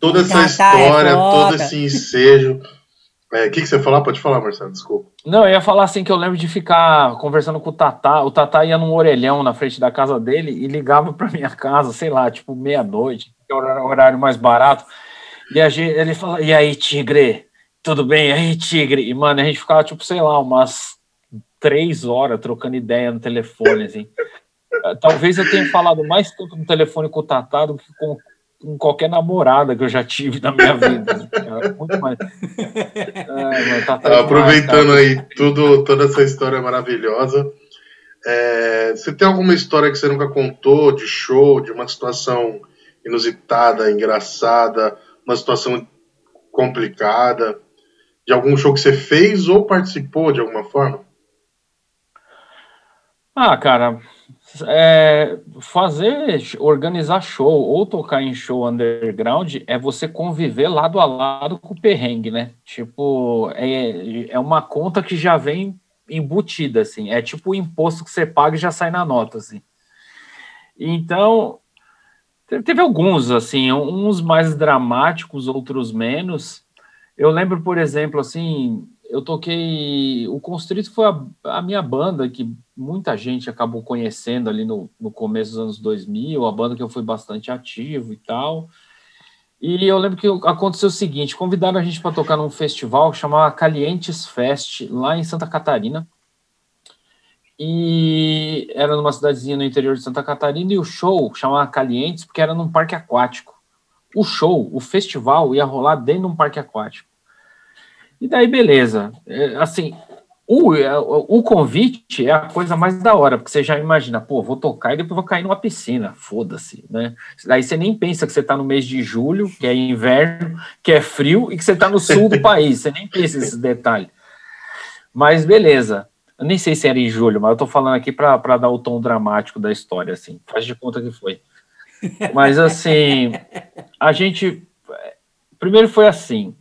Toda essa é história, é todo esse ensejo. O é, que, que você falar? Pode falar, Marcelo, desculpa. Não, eu ia falar assim que eu lembro de ficar conversando com o Tatá. O Tatá ia num orelhão na frente da casa dele e ligava para minha casa, sei lá, tipo meia-noite, que é o horário mais barato. E a gente, ele fala: E aí, Tigre? tudo bem? Aí, Tigre. E, mano, a gente ficava, tipo, sei lá, umas três horas trocando ideia no telefone, assim. Talvez eu tenha falado mais tempo no telefone com o Tatá do que com, com qualquer namorada que eu já tive na minha vida. Né? Muito mais. É, tá Aproveitando demais, aí tudo, toda essa história maravilhosa. É, você tem alguma história que você nunca contou de show, de uma situação inusitada, engraçada, uma situação complicada? de algum show que você fez ou participou de alguma forma? Ah, cara, é, fazer, organizar show ou tocar em show underground é você conviver lado a lado com o perrengue, né? Tipo, é, é uma conta que já vem embutida, assim. É tipo o imposto que você paga e já sai na nota, assim. Então, teve alguns, assim, uns mais dramáticos, outros menos. Eu lembro, por exemplo, assim, eu toquei. O Constrito foi a, a, minha banda que muita gente acabou conhecendo ali no, no começo dos anos 2000, a banda que eu fui bastante ativo e tal. E eu lembro que aconteceu o seguinte: convidaram a gente para tocar num festival chamado Calientes Fest, lá em Santa Catarina. E era numa cidadezinha no interior de Santa Catarina, e o show chamava Calientes porque era num parque aquático. O show, o festival, ia rolar dentro de um parque aquático. E daí, beleza. É, assim, o, é, o convite é a coisa mais da hora, porque você já imagina, pô, vou tocar e depois vou cair numa piscina, foda-se, né? Aí você nem pensa que você está no mês de julho, que é inverno, que é frio e que você está no sul do país, você nem pensa nesses detalhes. Mas beleza. Eu nem sei se era em julho, mas eu tô falando aqui para dar o tom dramático da história, assim. Faz de conta que foi. Mas assim, a gente. Primeiro foi assim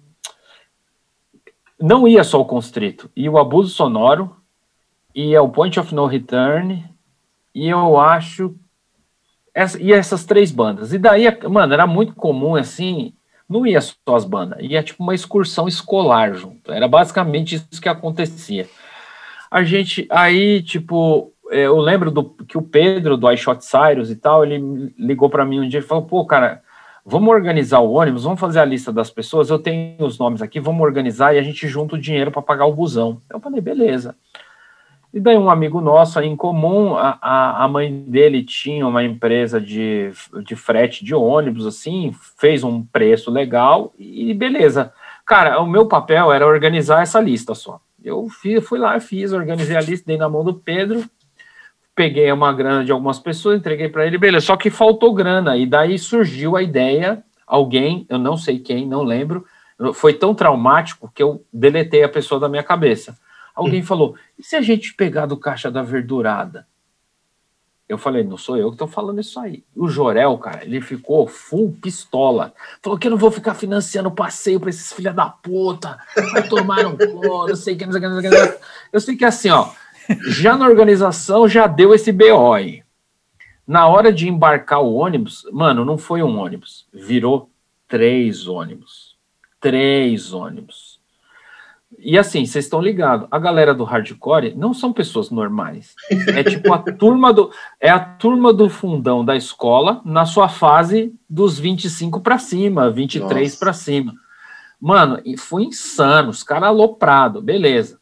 não ia só o constrito, e o abuso sonoro, e é o point of no return, e eu acho. Essa, e essas três bandas. E daí, mano, era muito comum assim. Não ia só as bandas, ia tipo uma excursão escolar junto. Era basicamente isso que acontecia. A gente, aí, tipo, é, eu lembro do que o Pedro do iShot Cyrus e tal, ele ligou para mim um dia e falou: pô, cara, vamos organizar o ônibus, vamos fazer a lista das pessoas, eu tenho os nomes aqui, vamos organizar e a gente junta o dinheiro para pagar o busão. Eu falei, beleza. E daí um amigo nosso aí em comum, a, a, a mãe dele tinha uma empresa de, de frete de ônibus, assim, fez um preço legal e beleza. Cara, o meu papel era organizar essa lista só. Eu fui, fui lá, fiz, organizei a lista, dei na mão do Pedro, peguei uma grana de algumas pessoas, entreguei para ele, beleza. Só que faltou grana, e daí surgiu a ideia, alguém, eu não sei quem, não lembro, foi tão traumático que eu deletei a pessoa da minha cabeça. Alguém hum. falou: e se a gente pegar do caixa da verdurada? Eu falei, não sou eu que estou falando isso aí. O Jorel, cara, ele ficou full pistola. Falou que eu não vou ficar financiando passeio para esses filha da puta. Vai tomar um coro, eu sei que não sei que, não sei que. Eu sei que é assim, ó. Já na organização já deu esse BO aí. Na hora de embarcar o ônibus, mano, não foi um ônibus, virou três ônibus. Três ônibus. E assim, vocês estão ligados, a galera do hardcore não são pessoas normais. É tipo a turma do é a turma do fundão da escola na sua fase dos 25 para cima, 23 para cima. Mano, foi insano, os caras aloprado, beleza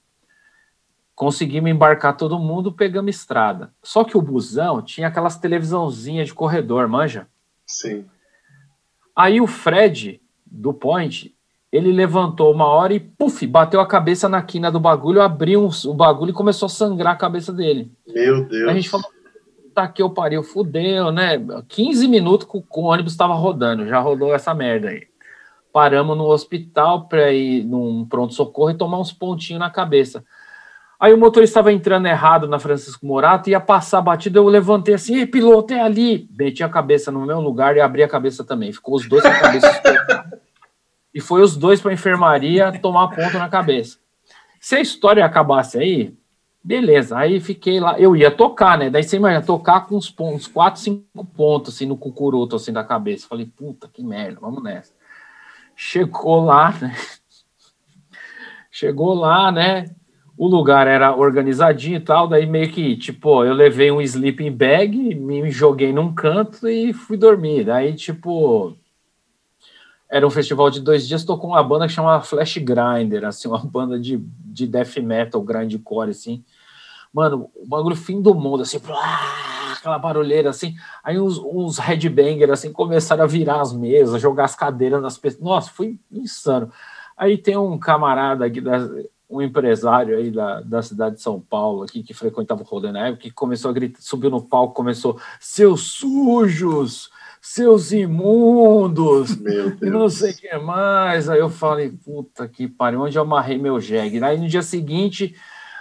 conseguimos embarcar todo mundo, pegamos estrada. Só que o busão tinha aquelas televisãozinhas de corredor, manja? Sim. Aí o Fred, do Point, ele levantou uma hora e, puf, bateu a cabeça na quina do bagulho, abriu o bagulho e começou a sangrar a cabeça dele. Meu Deus. A gente falou, tá que eu pariu, fudeu, né? 15 minutos que o ônibus estava rodando, já rodou essa merda aí. Paramos no hospital para ir num pronto-socorro e tomar uns pontinhos na cabeça. Aí o motorista estava entrando errado na Francisco Morato, ia passar a batida, eu levantei assim, ei, piloto, é ali. Meti a cabeça no meu lugar e abri a cabeça também. Ficou os dois com a cabeça E foi os dois para a enfermaria tomar ponto na cabeça. Se a história acabasse aí, beleza. Aí fiquei lá, eu ia tocar, né? Daí você imagina, tocar com uns pontos, quatro, cinco pontos, assim, no cucuruto, assim, da cabeça. Falei, puta, que merda, vamos nessa. Chegou lá, né? Chegou lá, né? O lugar era organizadinho e tal, daí meio que, tipo, eu levei um sleeping bag, me joguei num canto e fui dormir. Daí, tipo, era um festival de dois dias, tocou uma banda que chamava Flash Grinder, assim, uma banda de, de death metal, grindcore, assim. Mano, o bagulho fim do mundo, assim, aquela barulheira, assim. Aí uns, uns headbangers, assim, começaram a virar as mesas, jogar as cadeiras nas pessoas. Nossa, foi insano. Aí tem um camarada aqui da, um empresário aí da, da cidade de São Paulo aqui que frequentava o rolê na época, que começou a gritar, subiu no palco, começou seus sujos, seus imundos, e não sei o que mais. Aí eu falei, puta que pariu, onde eu amarrei meu jegue? Aí no dia seguinte,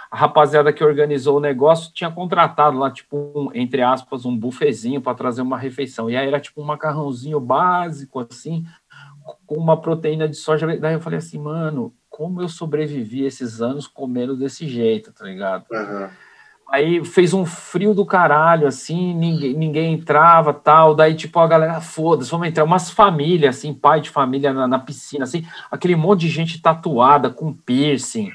a rapaziada que organizou o negócio tinha contratado lá, tipo, um, entre aspas, um bufezinho para trazer uma refeição. E aí era tipo um macarrãozinho básico, assim, com uma proteína de soja. Daí eu falei assim, mano, como eu sobrevivi esses anos comendo desse jeito, tá ligado? Uhum. Aí fez um frio do caralho, assim, ninguém, ninguém entrava, tal. Daí, tipo, a galera, foda-se, vamos entrar. Umas famílias, assim, pai de família na, na, piscina, assim, aquele monte de gente tatuada, com piercing.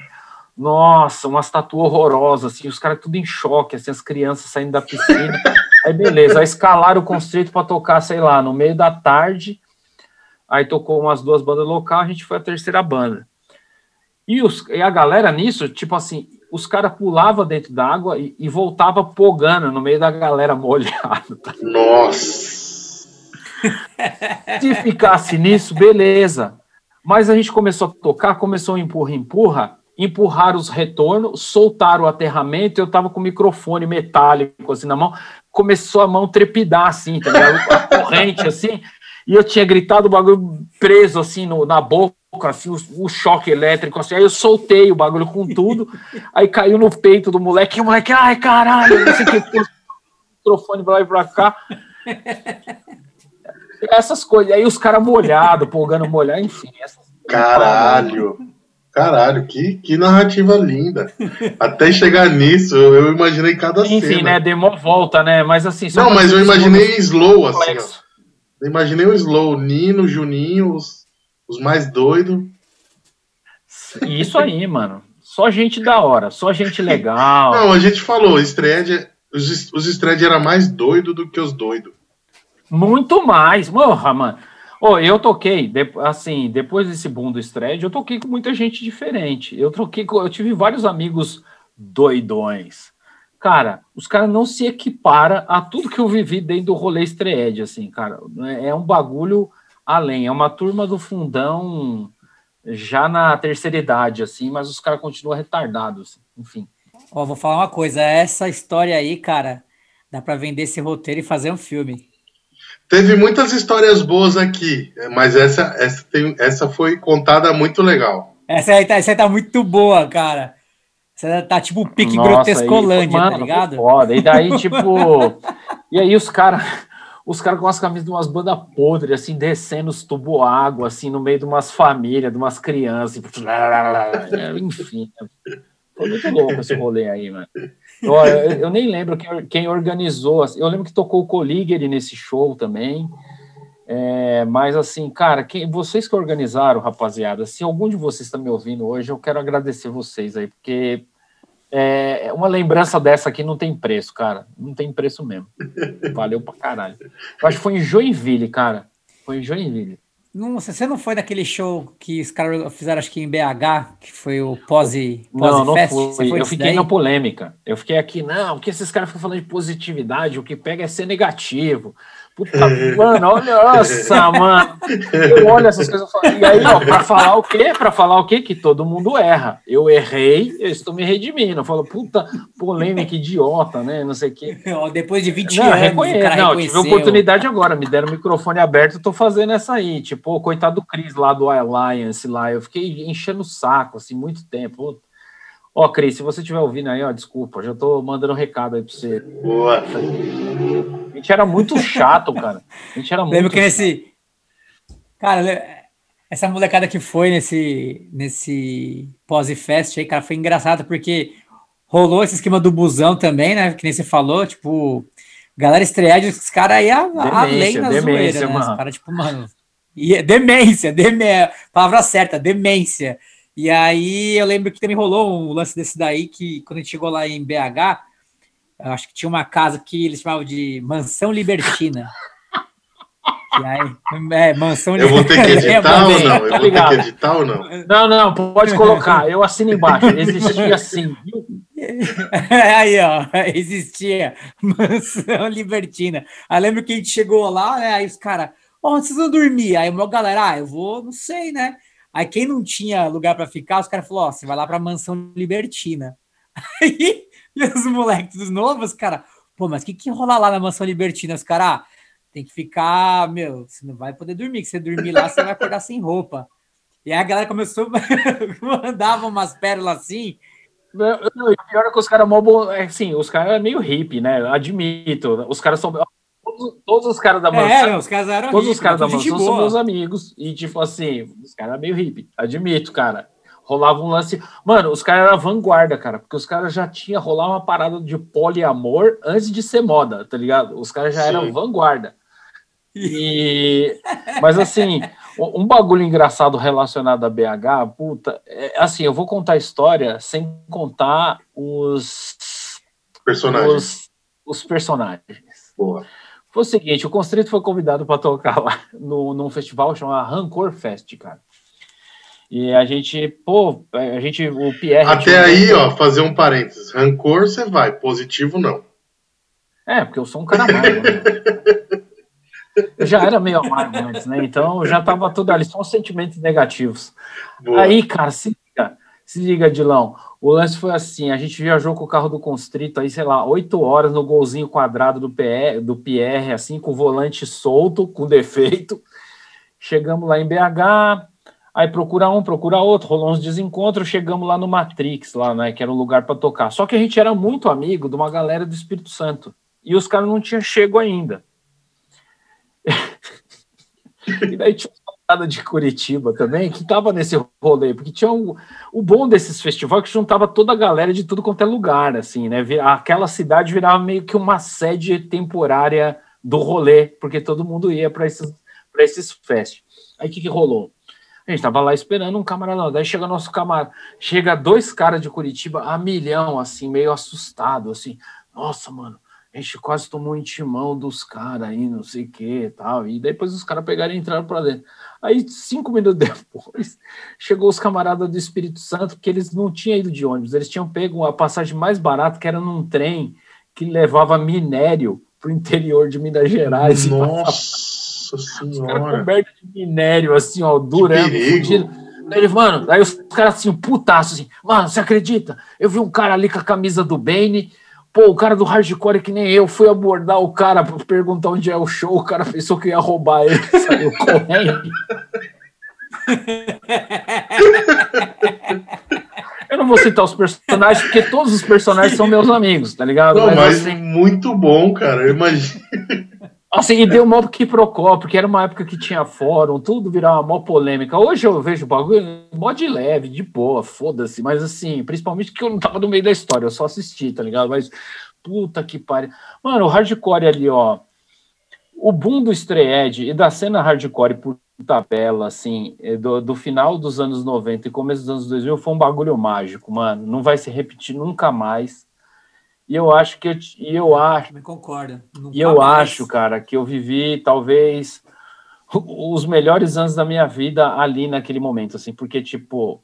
Nossa, umas tatuas horrorosas, assim, os caras tudo em choque, assim, as crianças saindo da piscina. Aí, beleza, aí escalaram o constrito para tocar, sei lá, no meio da tarde. Aí tocou umas duas bandas locais, a gente foi a terceira banda. E, os, e a galera nisso, tipo assim, os caras pulavam dentro d'água e, e voltava pogando no meio da galera molhada. Tá? Nossa! Se ficasse nisso, beleza. Mas a gente começou a tocar, começou a empurra, empurra, empurrar os retornos, soltaram o aterramento, eu tava com o microfone metálico assim na mão, começou a mão trepidar assim, tá ligado? A corrente assim, e eu tinha gritado o bagulho preso assim no, na boca, assim, o, o, choque elétrico, assim, aí eu soltei o bagulho com tudo, aí caiu no peito do moleque, e o moleque, ai caralho, não sei o que, o microfone pra lá e pra cá. Essas coisas, aí os caras molhados, pulgando molhar, enfim. Caralho! Caralho, que, que narrativa linda. Até chegar nisso, eu imaginei cada Enfim, cena. Enfim, né? Deu uma volta, né? Mas assim. Não, mas eu imaginei slow, assim, ó. Eu imaginei o slow, Nino, Juninho, os, os mais doidos. Isso aí, mano. Só gente da hora, só gente legal. Não, a gente falou, Stred, os, os Stred era mais doido do que os doidos. Muito mais, morra, mano. Oh, eu toquei, assim, depois desse boom do Stred, eu toquei com muita gente diferente. Eu troquei, eu tive vários amigos doidões. Cara, os caras não se equipara a tudo que eu vivi dentro do rolê Stred, assim, cara. É um bagulho além, é uma turma do fundão já na terceira idade, assim, mas os caras continuam retardados, enfim. Ó, oh, vou falar uma coisa, essa história aí, cara, dá para vender esse roteiro e fazer um filme. Teve muitas histórias boas aqui, mas essa, essa, tem, essa foi contada muito legal. Essa aí, tá, essa aí tá muito boa, cara. Você tá tipo pique Nossa, grotescolândia, tá ligado? Foda. E daí, tipo. e aí os caras. Os caras com as camisas de umas bandas podres, assim, descendo os tubo água, assim, no meio de umas famílias, de umas crianças. Enfim. Foi muito louco esse rolê aí, mano. Eu, eu, eu nem lembro quem, quem organizou. Assim, eu lembro que tocou o Coligere nesse show também. É, mas assim, cara, quem, vocês que organizaram, rapaziada, se algum de vocês está me ouvindo hoje, eu quero agradecer vocês aí, porque é, uma lembrança dessa aqui não tem preço, cara. Não tem preço mesmo. Valeu pra caralho. Eu acho que foi em Joinville, cara. Foi em Joinville. Não, você não foi naquele show que os caras fizeram, acho que em BH, que foi o Pose, pose Não, não Fest? fui. eu fiquei daí? na polêmica. Eu fiquei aqui, não, porque esses caras ficam falando de positividade, o que pega é ser negativo. Puta, mano, olha, nossa, mano. Eu olho essas coisas e aí, ó, pra falar o quê? Pra falar o quê? Que todo mundo erra. Eu errei, eu estou me redimindo. Eu falo, puta, polêmica, idiota, né? Não sei o quê. Depois de 20 não, anos, reconhe... Não, tive oportunidade agora, me deram o microfone aberto, eu tô fazendo essa aí. Tipo, coitado do Cris lá do Alliance lá, eu fiquei enchendo o saco, assim, muito tempo. Ó, Cris, se você estiver ouvindo aí, ó, desculpa, já tô mandando um recado aí pra você. Boa. A gente era muito chato, cara. A gente era muito Lembro que chato. nesse. Cara, essa molecada que foi nesse, nesse pós-fest aí, cara, foi engraçado porque rolou esse esquema do busão também, né? Que nem você falou, tipo, galera estrear, os caras aí além na demência, zoeira, né? Os caras, tipo, mano. E, é demência, demência, palavra certa, demência. E aí eu lembro que também rolou um lance desse daí, que quando a gente chegou lá em BH, acho que tinha uma casa que eles chamavam de Mansão Libertina. E aí, é, mansão Eu vou ter que editar ou não? Eu vou ter que editar ou não? Não, não, pode colocar. Eu assino embaixo. Existia assim. Aí, ó, existia mansão libertina. Aí lembro que a gente chegou lá, né? Aí os caras, onde vocês vão dormir? Aí uma galera, ah, eu vou, não sei, né? Aí quem não tinha lugar para ficar, os caras falaram: Ó, você vai lá para mansão libertina. Aí e os moleques os novos, cara, pô, mas o que, que rola lá na mansão libertina? Os caras, ah, tem que ficar, meu, você não vai poder dormir, que você dormir lá, você vai acordar sem roupa. E aí a galera começou, mandava umas pérolas assim. Não, pior é que os caras é assim, os caras é meio hippie, né? Admito. Os caras são todos, todos os caras da é, mansão. É, os caras eram Todos os caras da mansão são meus amigos. E, tipo assim, os caras meio hippie. Admito, cara. rolava um lance. Mano, os caras eram vanguarda, cara, porque os caras já tinham rolado uma parada de poliamor antes de ser moda, tá ligado? Os caras já Sim. eram vanguarda. E, mas assim, um bagulho engraçado relacionado a BH, puta, é, assim, eu vou contar a história sem contar os personagens. Os, os personagens. Boa. Foi o seguinte, o Constrito foi convidado para tocar lá no, num festival chamado Rancor Fest, cara. E a gente, pô, a gente, o Pierre. Até aí, ó, fazer um parênteses. Rancor você vai, positivo não. É, porque eu sou um cara amargo. Né? eu já era meio amargo antes, né? Então já tava tudo ali, só sentimentos negativos. Boa. Aí, cara, se liga, se liga, Dilão. O lance foi assim: a gente viajou com o carro do Constrito aí, sei lá, oito horas no golzinho quadrado do PR, do Pierre, assim, com o volante solto, com defeito. Chegamos lá em BH, Aí procura um, procura outro, rolou uns desencontros, chegamos lá no Matrix, lá, né, que era um lugar para tocar. Só que a gente era muito amigo de uma galera do Espírito Santo. E os caras não tinham chego ainda. e daí tinha uma de Curitiba também, que tava nesse rolê, porque tinha um, o bom desses festivais que juntava toda a galera de tudo quanto é lugar, assim, né? Aquela cidade virava meio que uma sede temporária do rolê, porque todo mundo ia para esses, esses festivais. Aí o que, que rolou? A gente tava lá esperando um camarada, daí chega nosso camarada, chega dois caras de Curitiba a milhão, assim, meio assustado, assim, nossa, mano, a gente quase tomou um intimão dos caras aí, não sei o que tal, e depois os caras pegaram e entraram para dentro. Aí, cinco minutos depois, chegou os camaradas do Espírito Santo, que eles não tinham ido de ônibus, eles tinham pego a passagem mais barata, que era num trem que levava minério para o interior de Minas Gerais. Nossa! Nossa senhora. coberto de minério, assim, ó, durando, fudido. Ele, mano, aí os caras assim, putaço, assim, mano, você acredita? Eu vi um cara ali com a camisa do Bane, pô, o cara do hardcore que nem eu, fui abordar o cara pra perguntar onde é o show, o cara pensou que ia roubar ele, saiu correndo. Eu não vou citar os personagens, porque todos os personagens são meus amigos, tá ligado? Não, mas, mas assim... muito bom, cara, eu imagino. Assim, e deu mó que procó, porque era uma época que tinha fórum, tudo virava mó polêmica. Hoje eu vejo o bagulho mó de leve, de boa, foda-se. Mas assim, principalmente que eu não tava no meio da história, eu só assisti, tá ligado? Mas puta que pariu. Mano, o hardcore ali, ó. O boom do Stray e da cena hardcore por tabela, assim, é do, do final dos anos 90 e começo dos anos 2000 foi um bagulho mágico, mano. Não vai se repetir nunca mais. E eu acho que eu, e eu acho. Concorda. E eu mais. acho, cara, que eu vivi talvez os melhores anos da minha vida ali naquele momento, assim, porque tipo,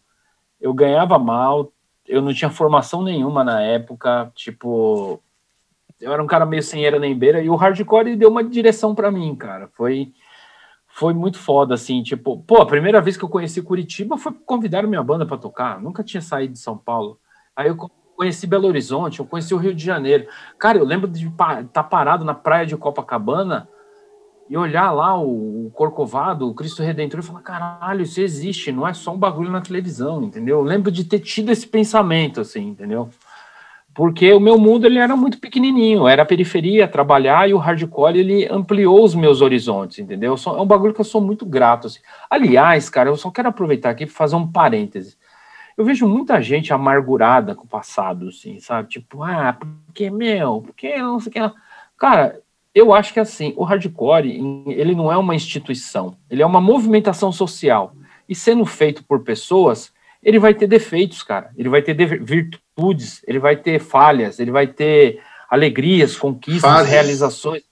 eu ganhava mal, eu não tinha formação nenhuma na época, tipo, eu era um cara meio sem era nem beira e o hardcore deu uma direção para mim, cara. Foi foi muito foda assim, tipo, pô, a primeira vez que eu conheci Curitiba foi convidar minha banda para tocar, nunca tinha saído de São Paulo. Aí eu conheci Belo Horizonte, eu conheci o Rio de Janeiro. Cara, eu lembro de estar tá parado na praia de Copacabana e olhar lá o, Corcovado, o Cristo Redentor, e falar: caralho, isso existe, não é só um bagulho na televisão, entendeu? Eu lembro de ter tido esse pensamento, assim, entendeu? Porque o meu mundo ele era muito pequenininho, era a periferia, trabalhar e o hardcore ele ampliou os meus horizontes, entendeu? É um bagulho que eu sou muito grato. Assim. Aliás, cara, eu só quero aproveitar aqui para fazer um parêntese eu vejo muita gente amargurada com o passado, assim, sabe? Tipo, ah, porque, meu, porque não sei o que. Cara, eu acho que assim, o hardcore, ele não é uma instituição, ele é uma movimentação social. E sendo feito por pessoas, ele vai ter defeitos, cara. Ele vai ter virtudes, ele vai ter falhas, ele vai ter alegrias, conquistas, fases. realizações,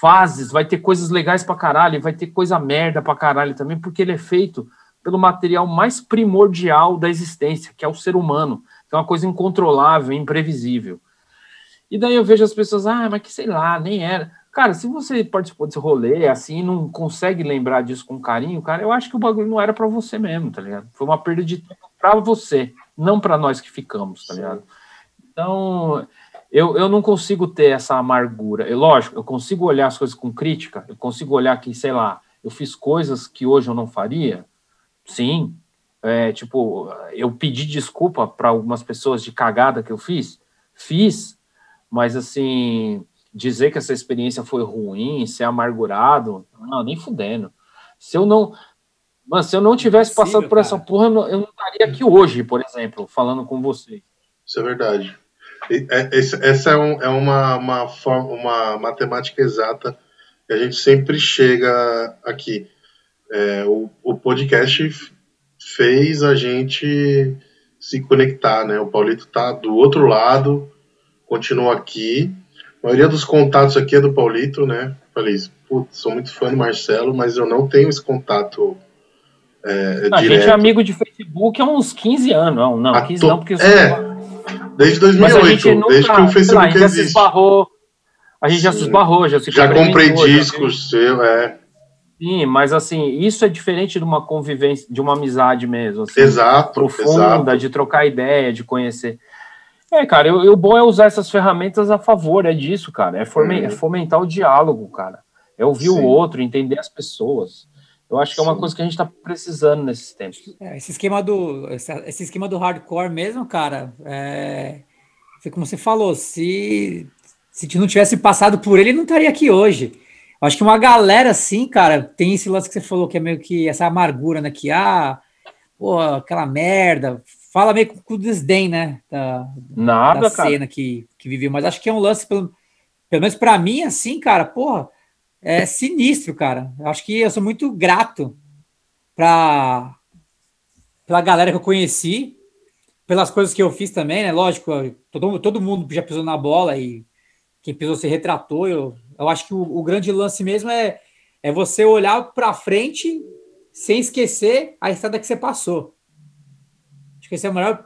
fases, vai ter coisas legais pra caralho, vai ter coisa merda pra caralho também, porque ele é feito pelo material mais primordial da existência, que é o ser humano, que é uma coisa incontrolável, imprevisível. E daí eu vejo as pessoas, ah, mas que sei lá, nem era. Cara, se você participou desse rolê assim, não consegue lembrar disso com carinho, cara, eu acho que o bagulho não era para você mesmo, tá ligado? Foi uma perda de tempo para você, não para nós que ficamos, tá ligado? Então, eu, eu não consigo ter essa amargura. Eu, lógico, eu consigo olhar as coisas com crítica, eu consigo olhar que, sei lá, eu fiz coisas que hoje eu não faria, Sim. É, tipo, eu pedi desculpa para algumas pessoas de cagada que eu fiz. Fiz, mas assim, dizer que essa experiência foi ruim, ser amargurado, não, nem fudendo. Se eu não. Mas se eu não tivesse passado por cara. essa porra, eu não, estaria aqui hoje, por exemplo, falando com você. Isso é verdade. É, essa é, um, é uma, uma, forma, uma matemática exata que a gente sempre chega aqui. É, o, o podcast fez a gente se conectar, né? O Paulito tá do outro lado, continua aqui. A maioria dos contatos aqui é do Paulito, né? Falei isso, putz, sou muito fã do Marcelo, mas eu não tenho esse contato é, a direto. gente é amigo de Facebook há uns 15 anos, não, não, 15 to... não, porque... É, desde 2008, nunca, desde que o Facebook lá, a gente existe. Já se esbarrou, a gente já se esbarrou, já se Já comprei discos, seu, é... Sim, mas assim, isso é diferente de uma convivência, de uma amizade mesmo. Assim, exato. Profunda, exato. de trocar ideia, de conhecer. É, cara, o bom é usar essas ferramentas a favor, é disso, cara. É, hum. é fomentar o diálogo, cara. É ouvir Sim. o outro, entender as pessoas. Eu acho que é uma coisa que a gente está precisando nesses tempos. É, esse esquema do esse esquema do hardcore mesmo, cara, é, foi como você falou, se se não tivesse passado por ele, não estaria aqui hoje. Acho que uma galera assim, cara, tem esse lance que você falou que é meio que essa amargura, né? Que ah, pô, aquela merda. Fala meio com, o desdém, né? Da, Nada, da cena que, que viveu. Mas acho que é um lance, pelo, pelo menos para mim, assim, cara, porra, é sinistro, cara. Eu acho que eu sou muito grato para pela galera que eu conheci, pelas coisas que eu fiz também, né? Lógico, todo, todo mundo já pisou na bola e quem pisou se retratou. Eu, eu acho que o, o grande lance mesmo é, é você olhar para frente sem esquecer a estrada que você passou. Acho que esse é o melhor,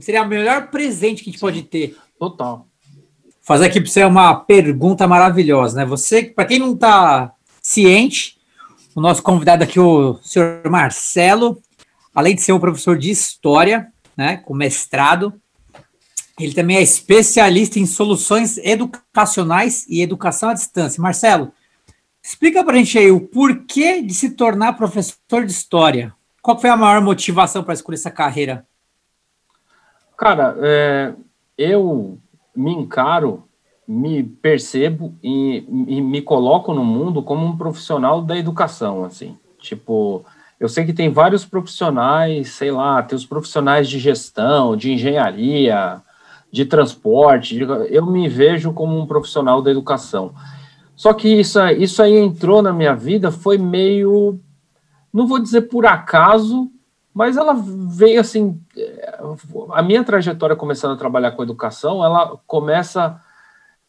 seria o melhor presente que a gente Sim, pode ter. Total. Fazer aqui para você uma pergunta maravilhosa, né? Você, para quem não está ciente, o nosso convidado aqui, o senhor Marcelo, além de ser um professor de história, né, com mestrado, ele também é especialista em soluções educacionais e educação à distância. Marcelo, explica para a gente aí o porquê de se tornar professor de história. Qual foi a maior motivação para escolher essa carreira? Cara, é, eu me encaro, me percebo e, e me coloco no mundo como um profissional da educação, assim. Tipo, eu sei que tem vários profissionais, sei lá, tem os profissionais de gestão, de engenharia, de transporte, eu me vejo como um profissional da educação. Só que isso, isso aí entrou na minha vida, foi meio, não vou dizer por acaso, mas ela veio assim, a minha trajetória começando a trabalhar com educação, ela começa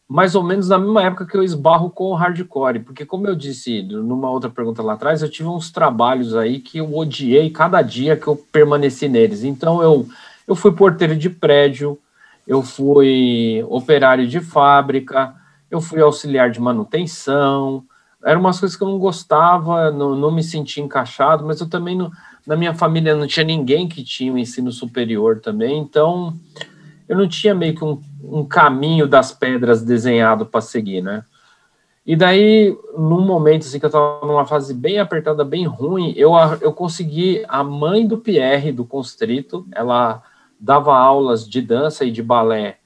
mais ou menos na mesma época que eu esbarro com o hardcore, porque como eu disse numa outra pergunta lá atrás, eu tive uns trabalhos aí que eu odiei cada dia que eu permaneci neles. Então eu eu fui porteiro de prédio, eu fui operário de fábrica, eu fui auxiliar de manutenção. Eram umas coisas que eu não gostava, não, não me sentia encaixado, mas eu também, não, na minha família, não tinha ninguém que tinha o um ensino superior também, então eu não tinha meio que um, um caminho das pedras desenhado para seguir, né? E daí, num momento assim que eu estava numa fase bem apertada, bem ruim, eu, eu consegui a mãe do Pierre, do Constrito, ela dava aulas de dança e de balé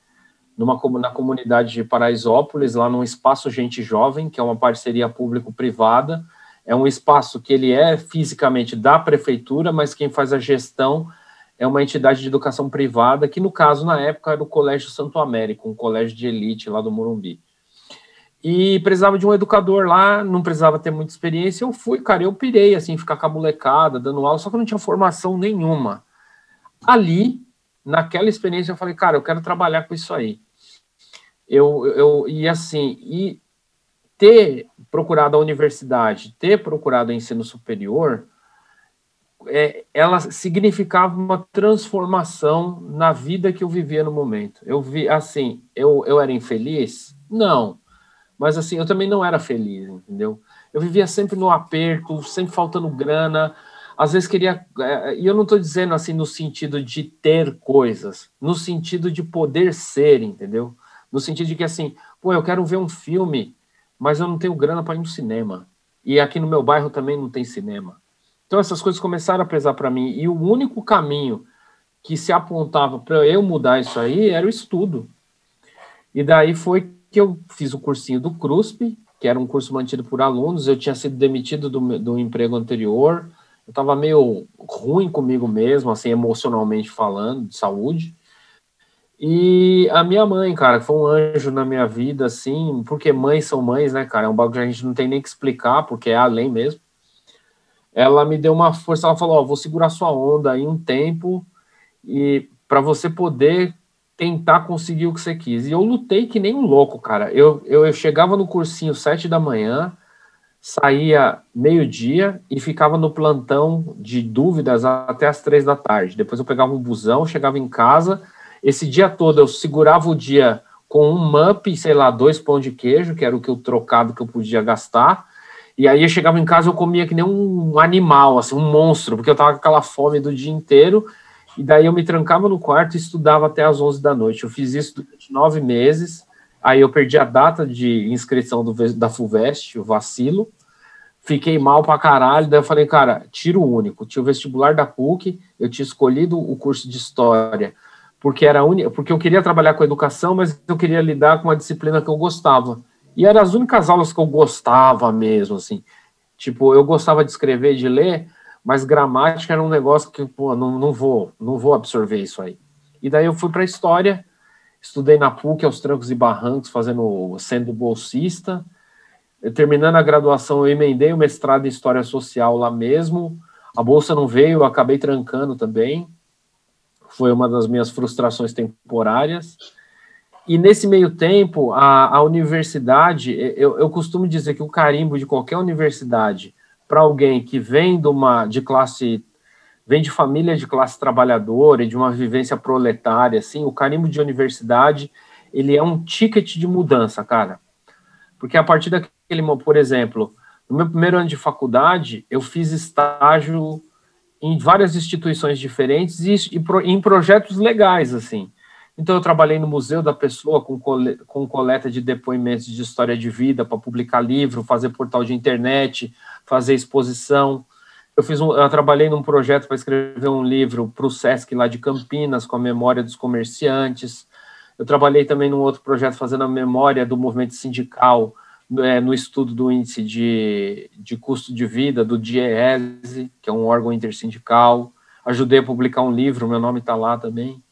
numa, na comunidade de Paraisópolis, lá num espaço Gente Jovem, que é uma parceria público-privada. É um espaço que ele é fisicamente da prefeitura, mas quem faz a gestão é uma entidade de educação privada, que no caso, na época, era o Colégio Santo Américo, um colégio de elite lá do Morumbi. E precisava de um educador lá, não precisava ter muita experiência. Eu fui, cara, eu pirei, assim, ficar com a molecada, dando aula, só que eu não tinha formação nenhuma. Ali, naquela experiência eu falei, cara, eu quero trabalhar com isso aí. Eu, eu e assim, e ter procurado a universidade, ter procurado o ensino superior, é, ela significava uma transformação na vida que eu vivia no momento. Eu vi, assim, eu, eu era infeliz? Não. Mas, assim, eu também não era feliz, entendeu? Eu vivia sempre no aperto, sempre faltando grana, às vezes queria. É, e eu não estou dizendo assim no sentido de ter coisas, no sentido de poder ser, entendeu? No sentido de que assim, pô, eu quero ver um filme, mas eu não tenho grana para ir no cinema. E aqui no meu bairro também não tem cinema. Então essas coisas começaram a pesar para mim. E o único caminho que se apontava para eu mudar isso aí era o estudo. E daí foi que eu fiz o cursinho do CRUSP, que era um curso mantido por alunos. Eu tinha sido demitido do, do emprego anterior, eu estava meio ruim comigo mesmo, assim, emocionalmente falando, de saúde. E a minha mãe, cara, foi um anjo na minha vida, assim, porque mães são mães, né, cara? É um bagulho que a gente não tem nem que explicar, porque é além mesmo. Ela me deu uma força, ela falou: Ó, vou segurar sua onda aí um tempo e para você poder tentar conseguir o que você quis. E eu lutei que nem um louco, cara. Eu, eu, eu chegava no cursinho sete da manhã, saía meio-dia e ficava no plantão de dúvidas até as três da tarde. Depois eu pegava um busão, chegava em casa. Esse dia todo eu segurava o dia com um mup, sei lá, dois pão de queijo, que era o que eu trocado que eu podia gastar. E aí eu chegava em casa eu comia que nem um animal, assim, um monstro, porque eu tava com aquela fome do dia inteiro e daí eu me trancava no quarto e estudava até as 11 da noite. Eu fiz isso durante nove meses. Aí eu perdi a data de inscrição do, da FUVEST, o vacilo. Fiquei mal pra caralho. Daí eu falei, cara, tiro único. Tinha o vestibular da PUC, eu tinha escolhido o curso de História, porque era un... porque eu queria trabalhar com educação, mas eu queria lidar com uma disciplina que eu gostava. E eram as únicas aulas que eu gostava mesmo, assim. Tipo, eu gostava de escrever, de ler, mas gramática era um negócio que, pô, não, não vou, não vou absorver isso aí. E daí eu fui para história, estudei na PUC aos trancos e barrancos, fazendo, sendo bolsista. Terminando a graduação, eu emendei o mestrado em História Social lá mesmo. A bolsa não veio, eu acabei trancando também. Foi uma das minhas frustrações temporárias. E nesse meio tempo, a, a universidade, eu, eu costumo dizer que o carimbo de qualquer universidade para alguém que vem de uma de classe vem de família de classe trabalhadora e de uma vivência proletária, assim, o carimbo de universidade, ele é um ticket de mudança, cara. Porque a partir daquele, por exemplo, no meu primeiro ano de faculdade, eu fiz estágio em várias instituições diferentes e, e pro, em projetos legais, assim. Então, eu trabalhei no Museu da Pessoa com, cole, com coleta de depoimentos de história de vida para publicar livro, fazer portal de internet, fazer exposição. Eu fiz um, eu trabalhei num projeto para escrever um livro para o Sesc lá de Campinas com a memória dos comerciantes. Eu trabalhei também num outro projeto fazendo a memória do movimento sindical é, no estudo do índice de, de custo de vida do DIEESE, que é um órgão intersindical. Ajudei a publicar um livro, meu nome está lá também.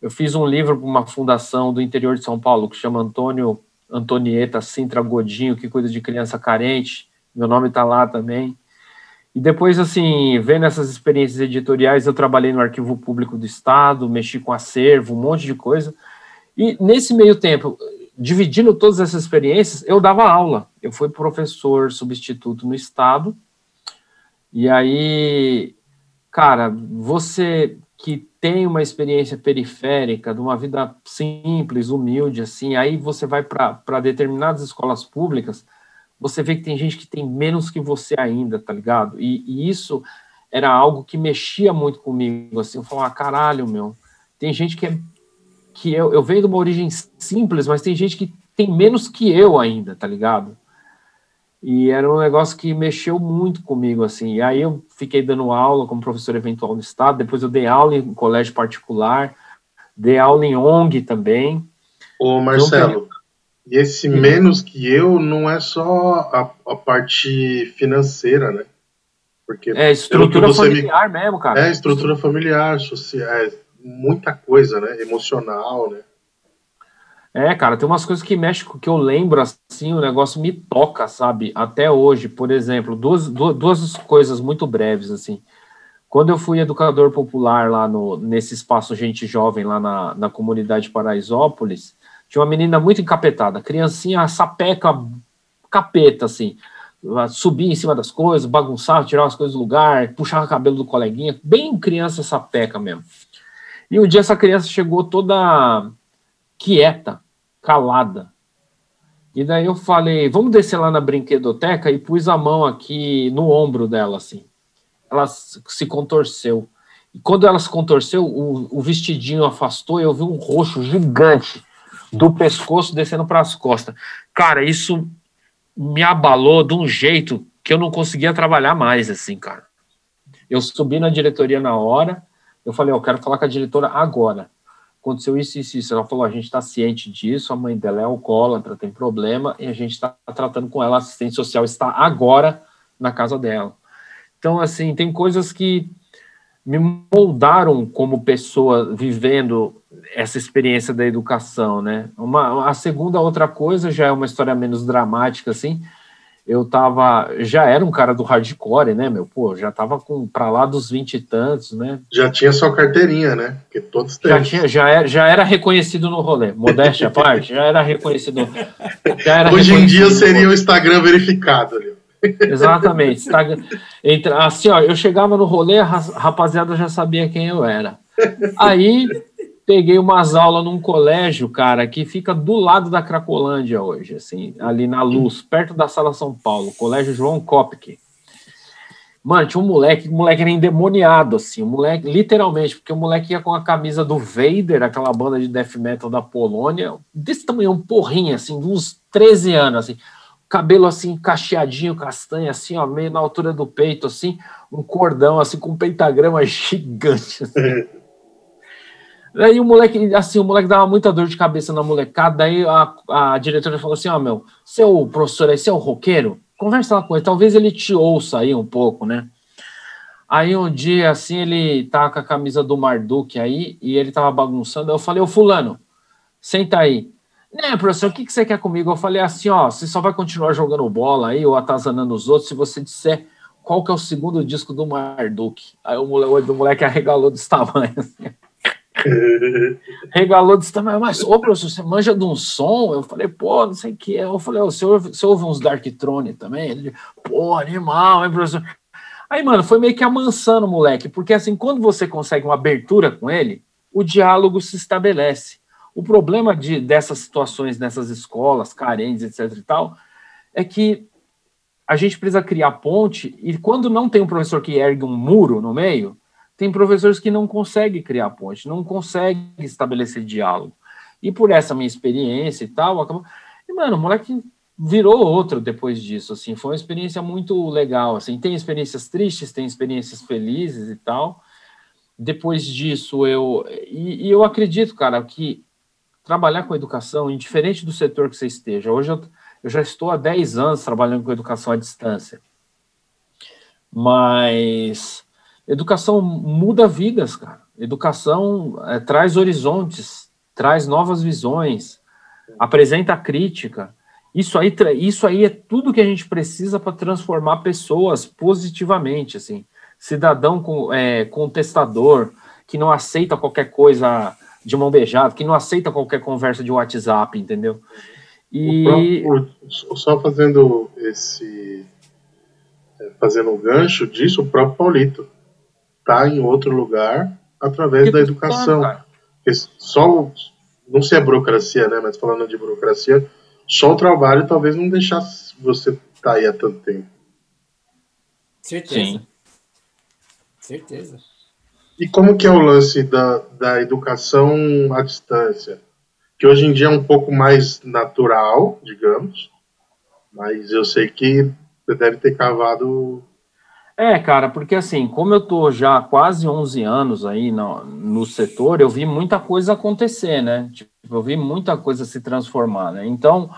Eu fiz um livro para uma fundação do interior de São Paulo que chama Antônio Antonieta Sintra Godinho, que cuida de criança carente meu nome está lá também. E depois, assim, vendo essas experiências editoriais, eu trabalhei no Arquivo Público do Estado, mexi com acervo, um monte de coisa. E nesse meio tempo, dividindo todas essas experiências, eu dava aula. Eu fui professor substituto no Estado. E aí, cara, você que tem uma experiência periférica, de uma vida simples, humilde, assim, aí você vai para determinadas escolas públicas você vê que tem gente que tem menos que você ainda, tá ligado? E, e isso era algo que mexia muito comigo, assim, eu falava, ah, caralho, meu, tem gente que é, que eu, eu venho de uma origem simples, mas tem gente que tem menos que eu ainda, tá ligado? E era um negócio que mexeu muito comigo, assim. E aí eu fiquei dando aula como professor eventual no estado, depois eu dei aula em colégio particular, dei aula em ONG também. Ô, Marcelo, e esse uhum. menos que eu não é só a, a parte financeira, né? Porque é estrutura familiar me... mesmo, cara. É estrutura familiar, social, é muita coisa, né? Emocional, né? É, cara, tem umas coisas que mexem que eu lembro assim, o negócio me toca, sabe? Até hoje, por exemplo, duas, duas, duas coisas muito breves assim. Quando eu fui educador popular lá no, nesse espaço Gente Jovem, lá na, na comunidade Paraisópolis, tinha uma menina muito encapetada, criancinha sapeca capeta, assim. Subia em cima das coisas, bagunçava, tirava as coisas do lugar, puxava o cabelo do coleguinha, bem criança sapeca mesmo. E um dia essa criança chegou toda quieta, calada. E daí eu falei, vamos descer lá na brinquedoteca e pus a mão aqui no ombro dela, assim. Ela se contorceu. E quando ela se contorceu, o, o vestidinho afastou e eu vi um roxo gigante do pescoço descendo para as costas. Cara, isso me abalou de um jeito que eu não conseguia trabalhar mais, assim, cara. Eu subi na diretoria na hora, eu falei, eu quero falar com a diretora agora. aconteceu isso e isso, isso. Ela falou, a gente está ciente disso, a mãe dela é alcoólatra, tem problema, e a gente está tratando com ela, a assistente social está agora na casa dela. Então, assim, tem coisas que me moldaram como pessoa vivendo essa experiência da educação, né? Uma, a segunda outra coisa já é uma história menos dramática, assim, eu tava, já era um cara do hardcore, né, meu? Pô, já tava com para lá dos vinte e tantos, né? Já tinha sua carteirinha, né? Que todos têm. Já, tinha, já, era, já era reconhecido no rolê, modéstia à parte, já era reconhecido. Já era Hoje reconhecido em dia seria o Instagram verificado. Exatamente. Instagram, entre, assim, ó, eu chegava no rolê, a rapaziada já sabia quem eu era. Aí peguei umas aulas num colégio, cara, que fica do lado da Cracolândia hoje, assim, ali na Luz, perto da Sala São Paulo, Colégio João Kopke. Mano, tinha um moleque, o moleque era endemoniado, assim, o moleque, literalmente, porque o moleque ia com a camisa do Vader, aquela banda de death metal da Polônia, desse tamanho, um porrinho, assim, de uns 13 anos, assim, cabelo assim, cacheadinho, castanho, assim, ó, meio na altura do peito, assim, um cordão, assim, com um pentagrama gigante, assim. Aí o moleque, assim, o moleque dava muita dor de cabeça na molecada. Daí a, a diretora falou assim: Ó, oh, meu, seu professor aí, seu roqueiro, conversa lá com ele, talvez ele te ouça aí um pouco, né? Aí um dia, assim, ele tá com a camisa do Marduk aí e ele tava bagunçando. Eu falei: Ô, Fulano, senta aí. Né, professor, o que, que você quer comigo? Eu falei assim: Ó, você só vai continuar jogando bola aí ou atazanando os outros se você disser qual que é o segundo disco do Marduk. Aí o moleque, o moleque arregalou desse tamanho. Assim. Regalou disse também, mas ô professor, você manja de um som? Eu falei, pô, não sei o que. Eu falei, você ouve, você ouve uns Dark Throne também? Ele, pô, animal, hein, professor? Aí, mano, foi meio que amansando o moleque, porque assim, quando você consegue uma abertura com ele, o diálogo se estabelece. O problema de, dessas situações nessas escolas carentes, etc e tal, é que a gente precisa criar ponte e quando não tem um professor que ergue um muro no meio, tem professores que não conseguem criar ponte, não conseguem estabelecer diálogo. E por essa minha experiência e tal, acabou. E, mano, o moleque virou outro depois disso, assim, foi uma experiência muito legal, assim, tem experiências tristes, tem experiências felizes e tal. Depois disso, eu e, e eu acredito, cara, que trabalhar com educação, indiferente do setor que você esteja, hoje eu, eu já estou há 10 anos trabalhando com educação à distância. Mas Educação muda vidas, cara. Educação é, traz horizontes, traz novas visões, apresenta crítica. Isso aí, isso aí é tudo que a gente precisa para transformar pessoas positivamente, assim. Cidadão com, é, contestador, que não aceita qualquer coisa de mão beijada, que não aceita qualquer conversa de WhatsApp, entendeu? E próprio, só fazendo esse é, fazendo um gancho disso, o próprio Paulito está em outro lugar através que da educação. Só, não sei a burocracia, né, mas falando de burocracia, só o trabalho talvez não deixasse você estar tá aí há tanto tempo. Certeza. Sim. Certeza. E como que é o lance da, da educação à distância? Que hoje em dia é um pouco mais natural, digamos, mas eu sei que você deve ter cavado é, cara, porque assim, como eu tô já há quase 11 anos aí no, no setor, eu vi muita coisa acontecer, né? Tipo, eu vi muita coisa se transformar, né? Então,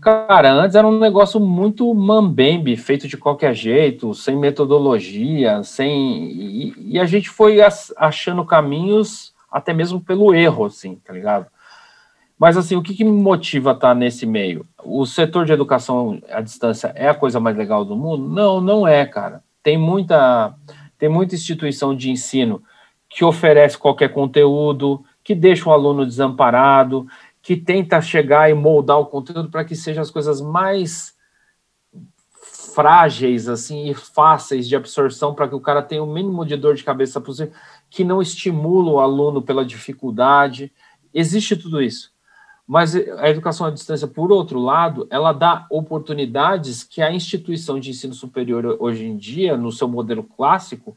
cara, antes era um negócio muito mambembe, feito de qualquer jeito, sem metodologia, sem... E, e a gente foi achando caminhos até mesmo pelo erro, assim, tá ligado? Mas, assim, o que, que me motiva a estar nesse meio? O setor de educação à distância é a coisa mais legal do mundo? Não, não é, cara tem muita, tem muita instituição de ensino que oferece qualquer conteúdo, que deixa o aluno desamparado, que tenta chegar e moldar o conteúdo para que sejam as coisas mais frágeis assim e fáceis de absorção para que o cara tenha o mínimo de dor de cabeça possível, que não estimula o aluno pela dificuldade. Existe tudo isso. Mas a educação à distância, por outro lado, ela dá oportunidades que a instituição de ensino superior hoje em dia, no seu modelo clássico,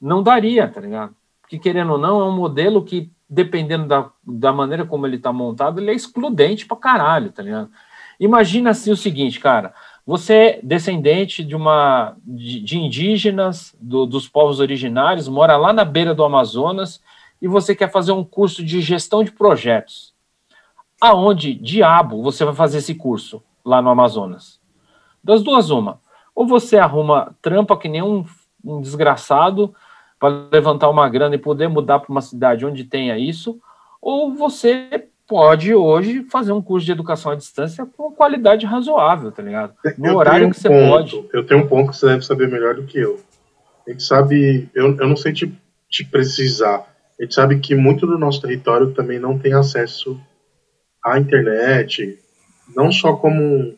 não daria, tá ligado? Porque, querendo ou não, é um modelo que, dependendo da, da maneira como ele está montado, ele é excludente pra caralho, tá ligado? Imagina assim o seguinte, cara, você é descendente de uma de, de indígenas, do, dos povos originários, mora lá na beira do Amazonas e você quer fazer um curso de gestão de projetos. Aonde diabo você vai fazer esse curso lá no Amazonas? Das duas, uma. Ou você arruma trampa que nem um, um desgraçado para levantar uma grana e poder mudar para uma cidade onde tenha isso, ou você pode hoje fazer um curso de educação à distância com qualidade razoável, tá ligado? No eu horário um que você ponto, pode. Eu tenho um ponto que você deve saber melhor do que eu. A gente sabe, eu, eu não sei te, te precisar, a gente sabe que muito do nosso território também não tem acesso à internet, não só como,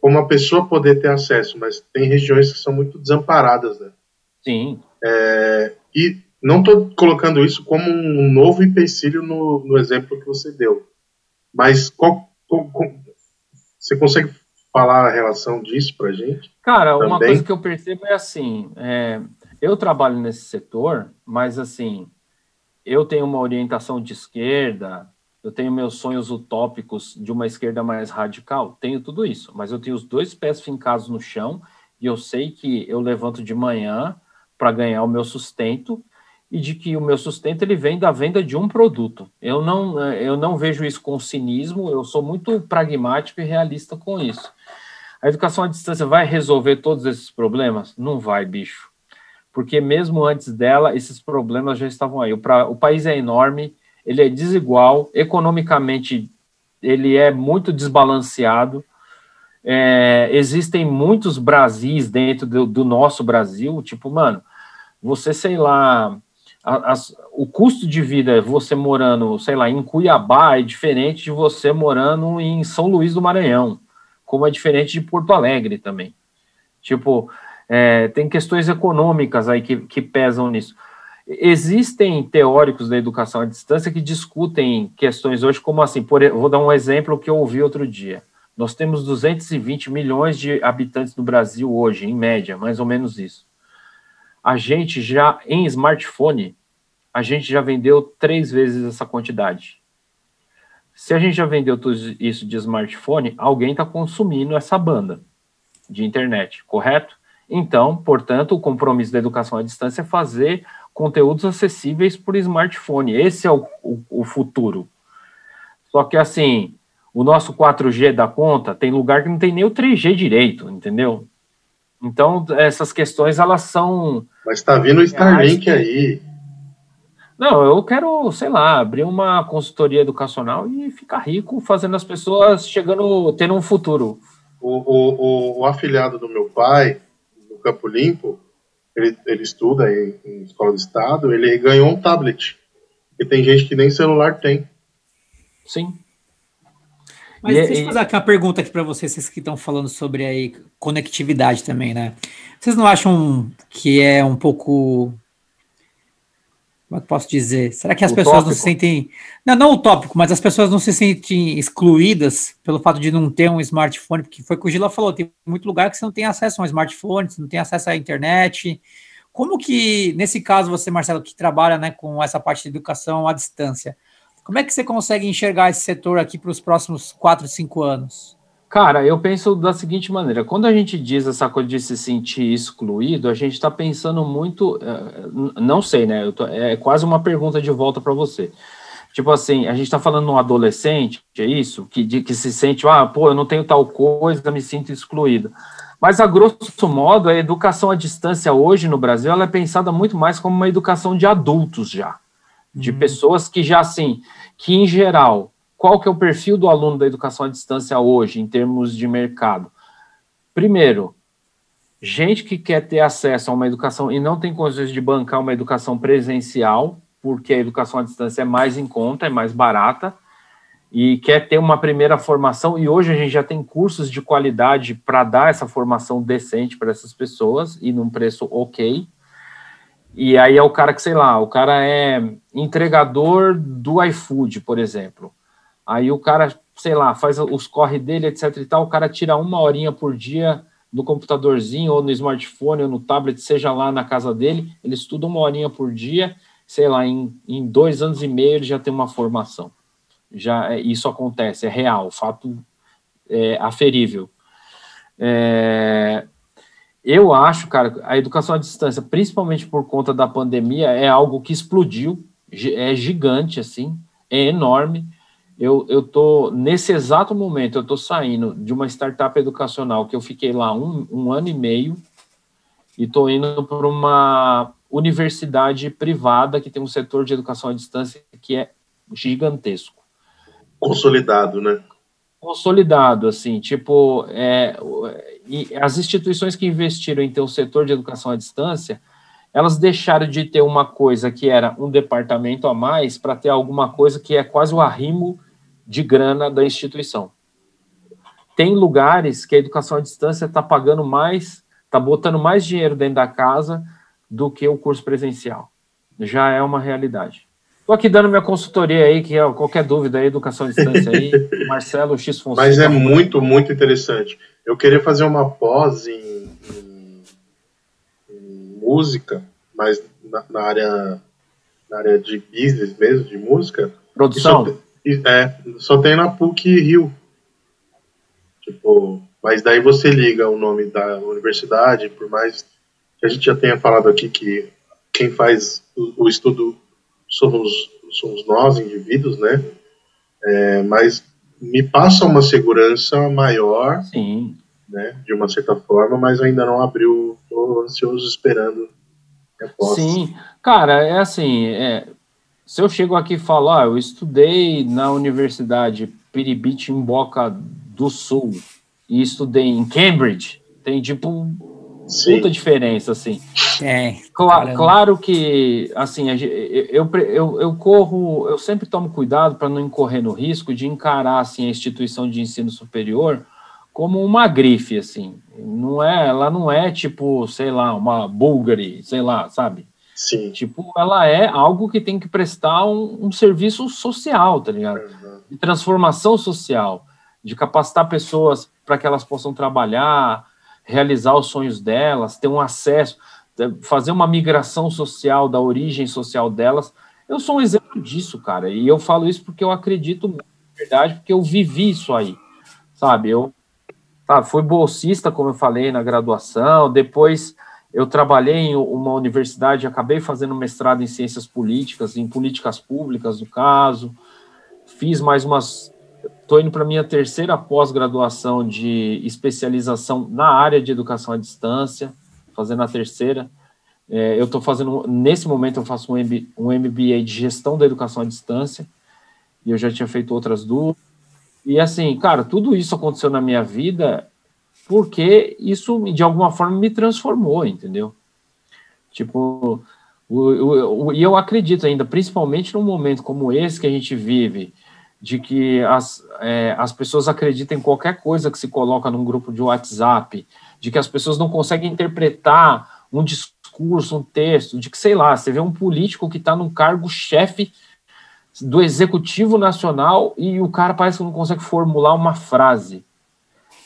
como uma pessoa poder ter acesso, mas tem regiões que são muito desamparadas, né? Sim. É, e não estou colocando isso como um novo empecilho no, no exemplo que você deu, mas qual, qual, qual, você consegue falar a relação disso para gente? Cara, também? uma coisa que eu percebo é assim, é, eu trabalho nesse setor, mas assim, eu tenho uma orientação de esquerda, eu tenho meus sonhos utópicos de uma esquerda mais radical, tenho tudo isso, mas eu tenho os dois pés fincados no chão e eu sei que eu levanto de manhã para ganhar o meu sustento e de que o meu sustento ele vem da venda de um produto. Eu não, eu não vejo isso com cinismo, eu sou muito pragmático e realista com isso. A educação à distância vai resolver todos esses problemas? Não vai, bicho. Porque mesmo antes dela, esses problemas já estavam aí. O, pra, o país é enorme, ele é desigual, economicamente ele é muito desbalanceado. É, existem muitos Brasis dentro do, do nosso Brasil, tipo, mano, você, sei lá, as, o custo de vida, você morando, sei lá, em Cuiabá é diferente de você morando em São Luís do Maranhão, como é diferente de Porto Alegre também. Tipo, é, tem questões econômicas aí que, que pesam nisso. Existem teóricos da educação à distância que discutem questões hoje, como assim, por, vou dar um exemplo que eu ouvi outro dia. Nós temos 220 milhões de habitantes no Brasil hoje, em média, mais ou menos isso a gente já, em smartphone, a gente já vendeu três vezes essa quantidade. Se a gente já vendeu tudo isso de smartphone, alguém está consumindo essa banda de internet, correto? Então, portanto, o compromisso da educação à distância é fazer conteúdos acessíveis por smartphone. Esse é o, o, o futuro. Só que, assim, o nosso 4G da conta tem lugar que não tem nem o 3G direito, entendeu? Então, essas questões, elas são... Mas está vindo o Starlink que... aí. Não, eu quero, sei lá, abrir uma consultoria educacional e ficar rico fazendo as pessoas chegando, tendo um futuro. O, o, o, o afilhado do meu pai, no Campo Limpo, ele, ele estuda em, em escola de estado, ele ganhou um tablet. E tem gente que nem celular tem. Sim. Mas e, deixa eu fazer uma pergunta aqui para vocês, vocês que estão falando sobre aí conectividade também, né? Vocês não acham que é um pouco como é que posso dizer? Será que as pessoas não se sentem. Não, não utópico, mas as pessoas não se sentem excluídas pelo fato de não ter um smartphone? Porque foi o que o Gila falou: tem muito lugar que você não tem acesso a um smartphone, você não tem acesso à internet. Como que, nesse caso, você, Marcelo, que trabalha né, com essa parte de educação à distância, como é que você consegue enxergar esse setor aqui para os próximos quatro, cinco anos? Cara, eu penso da seguinte maneira: quando a gente diz essa coisa de se sentir excluído, a gente está pensando muito. Eh, não sei, né? Tô, é quase uma pergunta de volta para você. Tipo assim, a gente está falando de um adolescente, é isso? Que, de, que se sente, ah, pô, eu não tenho tal coisa, me sinto excluído. Mas, a grosso modo, a educação à distância hoje no Brasil ela é pensada muito mais como uma educação de adultos já de uhum. pessoas que já assim, que em geral, qual que é o perfil do aluno da educação à distância hoje, em termos de mercado? Primeiro, gente que quer ter acesso a uma educação e não tem condições de bancar uma educação presencial, porque a educação à distância é mais em conta, é mais barata, e quer ter uma primeira formação, e hoje a gente já tem cursos de qualidade para dar essa formação decente para essas pessoas e num preço ok. E aí é o cara que, sei lá, o cara é entregador do iFood, por exemplo. Aí o cara, sei lá, faz os corre dele, etc e tal, o cara tira uma horinha por dia no computadorzinho ou no smartphone ou no tablet, seja lá na casa dele, ele estuda uma horinha por dia, sei lá, em, em dois anos e meio ele já tem uma formação. Já é, isso acontece, é real, fato é, aferível. É, eu acho, cara, a educação à distância, principalmente por conta da pandemia, é algo que explodiu. é gigante, assim, é enorme. Eu, tô, nesse exato momento, eu tô saindo de uma startup educacional que eu fiquei lá um, um ano e meio e tô indo para uma universidade privada que tem um setor de educação à distância que é gigantesco. Consolidado, né? Consolidado, assim, tipo, é, as instituições que investiram em ter um setor de educação à distância, elas deixaram de ter uma coisa que era um departamento a mais para ter alguma coisa que é quase o arrimo de grana da instituição. Tem lugares que a educação à distância está pagando mais, está botando mais dinheiro dentro da casa do que o curso presencial. Já é uma realidade. Estou aqui dando minha consultoria aí, que é qualquer dúvida aí, educação à distância aí, Marcelo X Fonseca. Mas é muito, muito interessante. Eu queria fazer uma pós em, em, em música, mas na, na, área na área de business mesmo, de música. Produção? Só, é, só tem na PUC Rio. Tipo, mas daí você liga o nome da universidade, por mais que a gente já tenha falado aqui que quem faz o, o estudo somos, somos nós, indivíduos, né? É, mas me passa uma segurança maior, Sim. né? De uma certa forma, mas ainda não abriu. Estou ansioso esperando. Sim, cara, é assim. É, se eu chego aqui e falo, ah, eu estudei na Universidade Piribiti-Boca do Sul e estudei em Cambridge, tem tipo Sim. muita diferença, assim. É. Claro, claro que, assim, eu, eu, eu corro, eu sempre tomo cuidado para não incorrer no risco de encarar, assim, a instituição de ensino superior como uma grife, assim. Não é, ela não é tipo, sei lá, uma Bulgari, sei lá, sabe? Sim. Tipo, ela é algo que tem que prestar um, um serviço social, tá ligado? Uhum. De transformação social, de capacitar pessoas para que elas possam trabalhar, realizar os sonhos delas, ter um acesso, fazer uma migração social da origem social delas. Eu sou um exemplo disso, cara, e eu falo isso porque eu acredito, na verdade, porque eu vivi isso aí, sabe? Eu tá, fui bolsista, como eu falei, na graduação, depois eu trabalhei em uma universidade, acabei fazendo mestrado em ciências políticas, em políticas públicas, no caso, fiz mais umas Estou indo para minha terceira pós-graduação de especialização na área de educação à distância, fazendo a terceira. É, eu estou fazendo, nesse momento, eu faço um, MB, um MBA de gestão da educação à distância, e eu já tinha feito outras duas. E assim, cara, tudo isso aconteceu na minha vida porque isso, de alguma forma, me transformou, entendeu? Tipo, e eu acredito ainda, principalmente num momento como esse que a gente vive, de que as, é, as pessoas acreditam em qualquer coisa que se coloca num grupo de WhatsApp, de que as pessoas não conseguem interpretar um discurso, um texto, de que, sei lá, você vê um político que está num cargo chefe do Executivo Nacional e o cara parece que não consegue formular uma frase.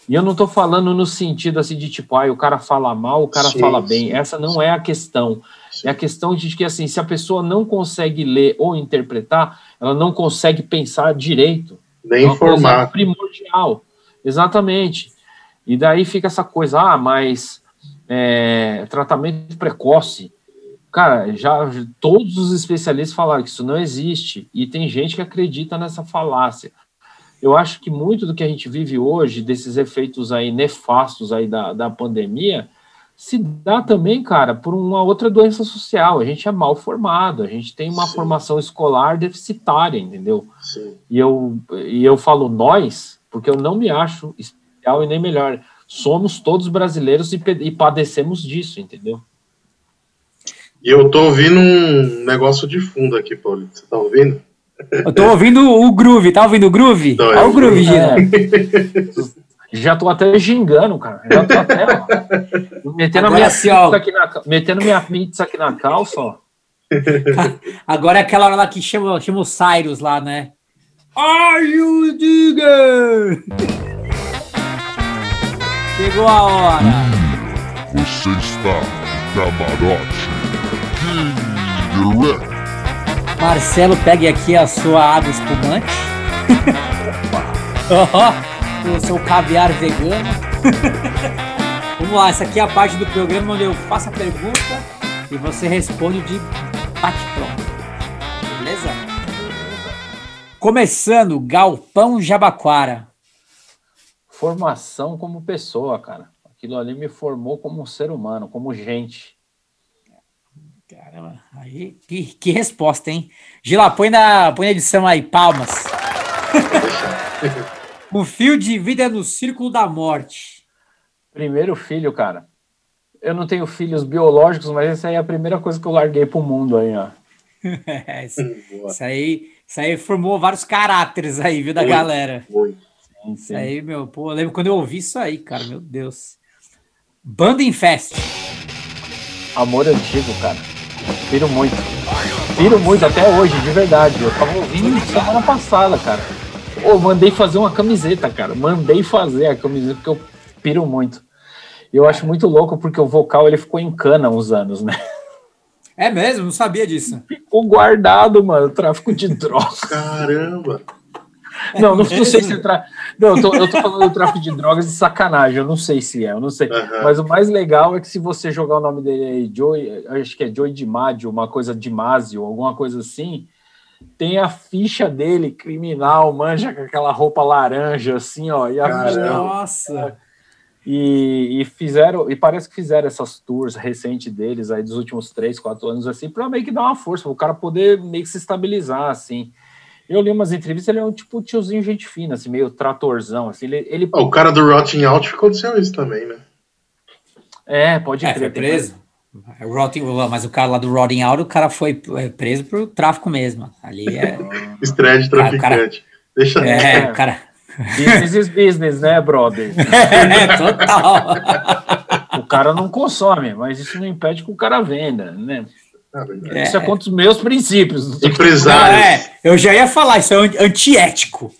E eu não estou falando no sentido assim de tipo, ah, o cara fala mal, o cara sim, fala bem. Sim, Essa não sim. é a questão. É a questão de que, assim, se a pessoa não consegue ler ou interpretar, ela não consegue pensar direito. Nem é informar. primordial. Exatamente. E daí fica essa coisa, ah, mas é, tratamento precoce. Cara, já todos os especialistas falaram que isso não existe. E tem gente que acredita nessa falácia. Eu acho que muito do que a gente vive hoje, desses efeitos aí nefastos aí da, da pandemia, se dá também, cara, por uma outra doença social. A gente é mal formado, a gente tem uma Sim. formação escolar deficitária, entendeu? Sim. E eu, e eu falo nós, porque eu não me acho especial e nem melhor. Somos todos brasileiros e, e padecemos disso, entendeu? E eu tô ouvindo um negócio de fundo aqui, Paulo. Você tá ouvindo? Eu tô ouvindo o groove, tá ouvindo o groove? Olha o groove, Gina. É. Já tô até gingando, cara. Já tô até, ó, metendo, minha assim, pizza aqui na, metendo minha pizza aqui na calça, ó. Agora é aquela hora lá que chama, chama o Cyrus lá, né? Are you digger? Chegou a hora. Hum, você está camarote. Direct. Marcelo, pegue aqui a sua água espumante. Opa! o seu caviar vegano. Vamos lá, essa aqui é a parte do programa onde eu faço a pergunta e você responde de bate-pronto. Começando, Galpão Jabaquara. Formação como pessoa, cara. Aquilo ali me formou como um ser humano, como gente. Caramba, aí, que, que resposta, hein? Gila, põe na, põe na edição aí, palmas. o fio de vida no círculo da morte. Primeiro filho, cara. Eu não tenho filhos biológicos, mas essa aí é a primeira coisa que eu larguei pro mundo aí, ó. É, isso, isso, aí, isso aí formou vários caráteres aí, viu, da galera. Foi. Sim, sim. Isso aí, meu, pô, eu lembro quando eu ouvi isso aí, cara, meu Deus. Banda Infest. Amor antigo, cara. Piro muito. Piro muito até hoje, de verdade. Eu tava ouvindo semana passada, cara. Pô, mandei fazer uma camiseta, cara. Mandei fazer a camiseta porque eu piro muito. Eu acho muito louco porque o vocal ele ficou em cana uns anos, né? É mesmo? Não sabia disso. Ficou guardado, mano. Tráfico de drogas. Caramba! Não, não, não, sei se é tra... Não, eu tô, eu tô falando do tráfico de drogas de sacanagem, eu não sei se é, eu não sei. Uhum. Mas o mais legal é que se você jogar o nome dele aí, Joey, acho que é Joey DiMaggio, uma coisa de Mazio, alguma coisa assim, tem a ficha dele, criminal, manja, com aquela roupa laranja, assim, ó. E a ficha, Nossa! E, e, fizeram, e parece que fizeram essas tours recentes deles aí dos últimos três, quatro anos, assim, para meio que dar uma força, para o cara poder meio que se estabilizar, assim. Eu li umas entrevistas, ele é um tipo tiozinho gente fina, assim, meio tratorzão, assim, ele... ele... o cara do Rotting Out aconteceu isso também, né? É, pode é, crer. Foi preso. É, Rotting, mas o cara lá do Rotting Out, o cara foi é, preso por tráfico mesmo. Ali é... Estreia de traficante. Cara, Deixa... É, o cara... Business is business, né, brother? é, total. o cara não consome, mas isso não impede que o cara venda, né? É, isso é contra os meus princípios. Empresários. é, eu já ia falar, isso é antiético.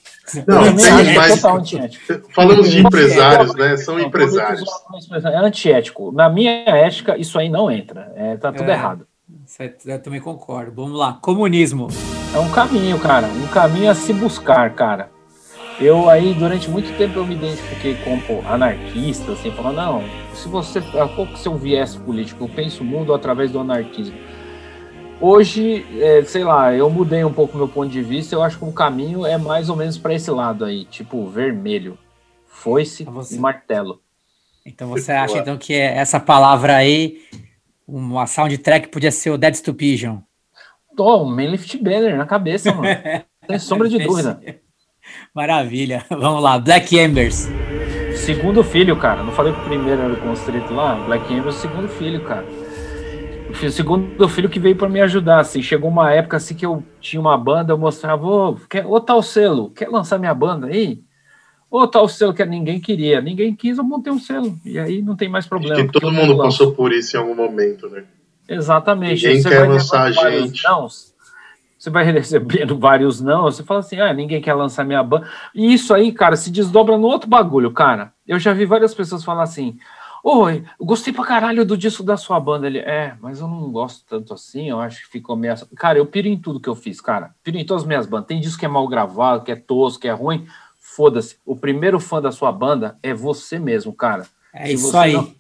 Não, é mas, antiético. falamos de empresários, né? São não, empresários. É antiético. Na minha ética, isso aí não entra. É, tá tudo é, errado. Eu também concordo. Vamos lá. Comunismo. É um caminho, cara. Um caminho a se buscar, cara. Eu aí, durante muito tempo, eu me identifiquei como anarquista, assim, falando, não, se você, qual que é o seu viés político? Eu penso o mundo através do anarquismo. Hoje, é, sei lá, eu mudei um pouco meu ponto de vista, eu acho que o caminho é mais ou menos para esse lado aí, tipo, vermelho, foice então você... e martelo. Então você acha então que essa palavra aí, uma soundtrack podia ser o Dead Stupision? Tô, um lift banner na cabeça, mano. Sem sombra de dúvida. Maravilha. Vamos lá, Black Embers. Segundo filho, cara. Não falei que o primeiro era o constrito lá? Black Embers, segundo filho, cara. O segundo filho que veio para me ajudar, assim. Chegou uma época assim que eu tinha uma banda, eu mostrava, ô, quer, ô tal selo, quer lançar minha banda aí? Ô tal selo que ninguém queria. Ninguém quis, eu montei um selo. E aí não tem mais problema. Todo mundo passou por isso em algum momento, né? Exatamente. Ninguém Você quer lançar a gente. Não, você vai recebendo vários não, você fala assim, ah, ninguém quer lançar minha banda. E isso aí, cara, se desdobra no outro bagulho, cara. Eu já vi várias pessoas falar assim, oi, eu gostei pra caralho do disco da sua banda. Ele, é, mas eu não gosto tanto assim, eu acho que ficou meio... Cara, eu piro em tudo que eu fiz, cara. Piro em todas as minhas bandas. Tem disco que é mal gravado, que é tosco, que é ruim. Foda-se. O primeiro fã da sua banda é você mesmo, cara. É se isso aí. Não...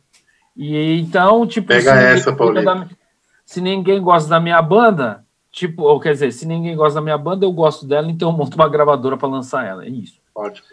E então, tipo... Pega essa, Paulinho. Da... Se ninguém gosta da minha banda Tipo, ou quer dizer, se ninguém gosta da minha banda, eu gosto dela, então eu monto uma gravadora para lançar ela. É isso. Ótimo.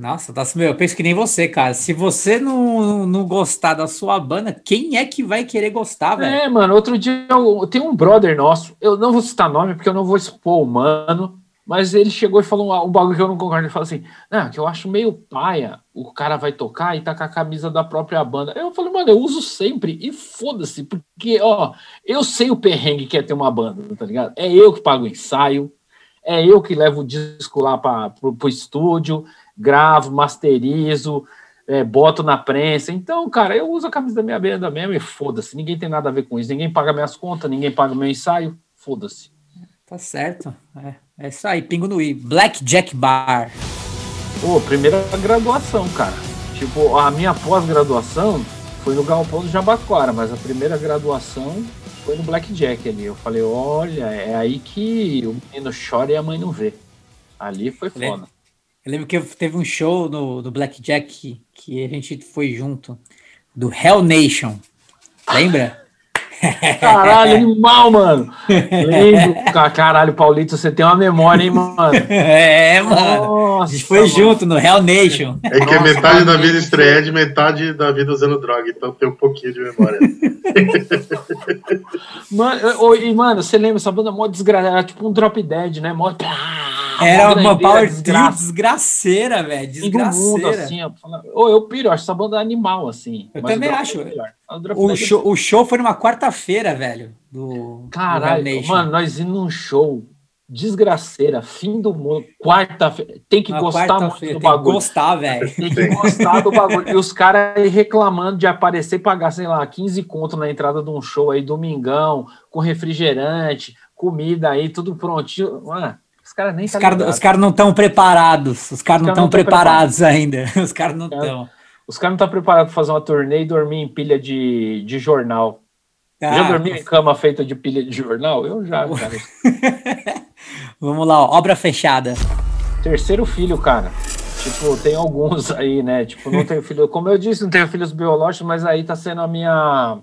Nossa, tá, meu, eu penso que nem você, cara. Se você não, não gostar da sua banda, quem é que vai querer gostar, velho? É, mano, outro dia eu, tem um brother nosso, eu não vou citar nome porque eu não vou expor o mano, mas ele chegou e falou um, um bagulho que eu não concordo. Ele falou assim: Não, que eu acho meio paia. O cara vai tocar e tá com a camisa da própria banda. Eu falei, mano, eu uso sempre e foda-se, porque, ó, eu sei o perrengue que é ter uma banda, tá ligado? É eu que pago o ensaio, é eu que levo o disco lá para pro, pro estúdio, gravo, masterizo, é, boto na prensa. Então, cara, eu uso a camisa da minha banda mesmo e foda-se. Ninguém tem nada a ver com isso. Ninguém paga minhas contas, ninguém paga meu ensaio, foda-se. Tá certo. É, é isso aí, pingo no i. Black Jack Bar. Pô, primeira graduação, cara. Tipo, a minha pós-graduação foi no Galpão do Jabaquara, mas a primeira graduação foi no Black Jack ali. Eu falei, olha, é aí que o menino chora e a mãe não vê. Ali foi foda. Eu lembro, que teve um show no, do Black Jack que, a gente foi junto, do Hell Nation. Lembra? Caralho, animal, mano. Lembro. Ca- Caralho, Paulito, você tem uma memória, hein, mano? É, mano. A Nossa, gente foi junto no Real Nation. É que Nossa, metade da Paulito. vida estreia de metade da vida usando droga, então tem um pouquinho de memória. Mano, eu- eu- e, mano, você lembra essa banda mó desgraçada? Era tipo um drop dead, né? Mó... Era uma power trio desgraça. desgraceira, velho. Todo mundo, Desgraceira. assim, Ô, eu piro, eu acho essa banda animal, assim. Eu também acho. É. O é show, o show foi numa quarta-feira, velho. Do, do Caralho, Nation. mano, nós indo num show, desgraceira, fim do mundo, quarta-feira, tem que Na gostar muito do tem que bagulho. gostar, velho. Tem que gostar do bagulho. E os caras reclamando de aparecer e pagar, sei lá, 15 conto na entrada de um show aí, domingão, com refrigerante, comida aí, tudo prontinho. Mano, os caras nem Os tá caras cara não estão preparados. Os caras não estão preparados ainda. Os caras não estão. Os caras não estão preparados para fazer uma turnê e dormir em pilha de, de jornal. Já Ah, dormiu em cama feita de pilha de jornal? Eu já, cara. Vamos lá, ó, obra fechada. Terceiro filho, cara. Tipo, tem alguns aí, né? Tipo, não tenho filho. Como eu disse, não tenho filhos biológicos, mas aí tá sendo a minha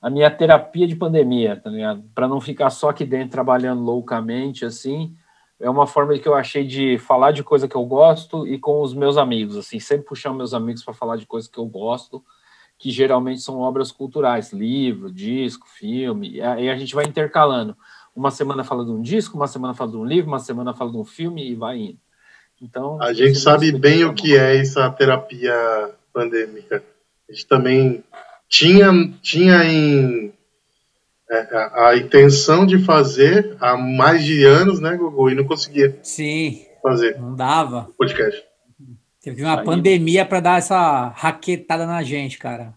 a minha terapia de pandemia, tá ligado? Para não ficar só aqui dentro trabalhando loucamente, assim. É uma forma que eu achei de falar de coisa que eu gosto e com os meus amigos, assim, sempre puxar meus amigos para falar de coisas que eu gosto, que geralmente são obras culturais, livro, disco, filme, e aí a gente vai intercalando. Uma semana fala de um disco, uma semana fala de um livro, uma semana fala de um filme e vai indo. Então, A gente sabe bem o que é essa terapia pandêmica. A gente também tinha, tinha em, é, a, a intenção de fazer há mais de anos, né, Gugu? E não conseguia Sim, fazer não dava. podcast. Teve uma Aí. pandemia para dar essa raquetada na gente, cara.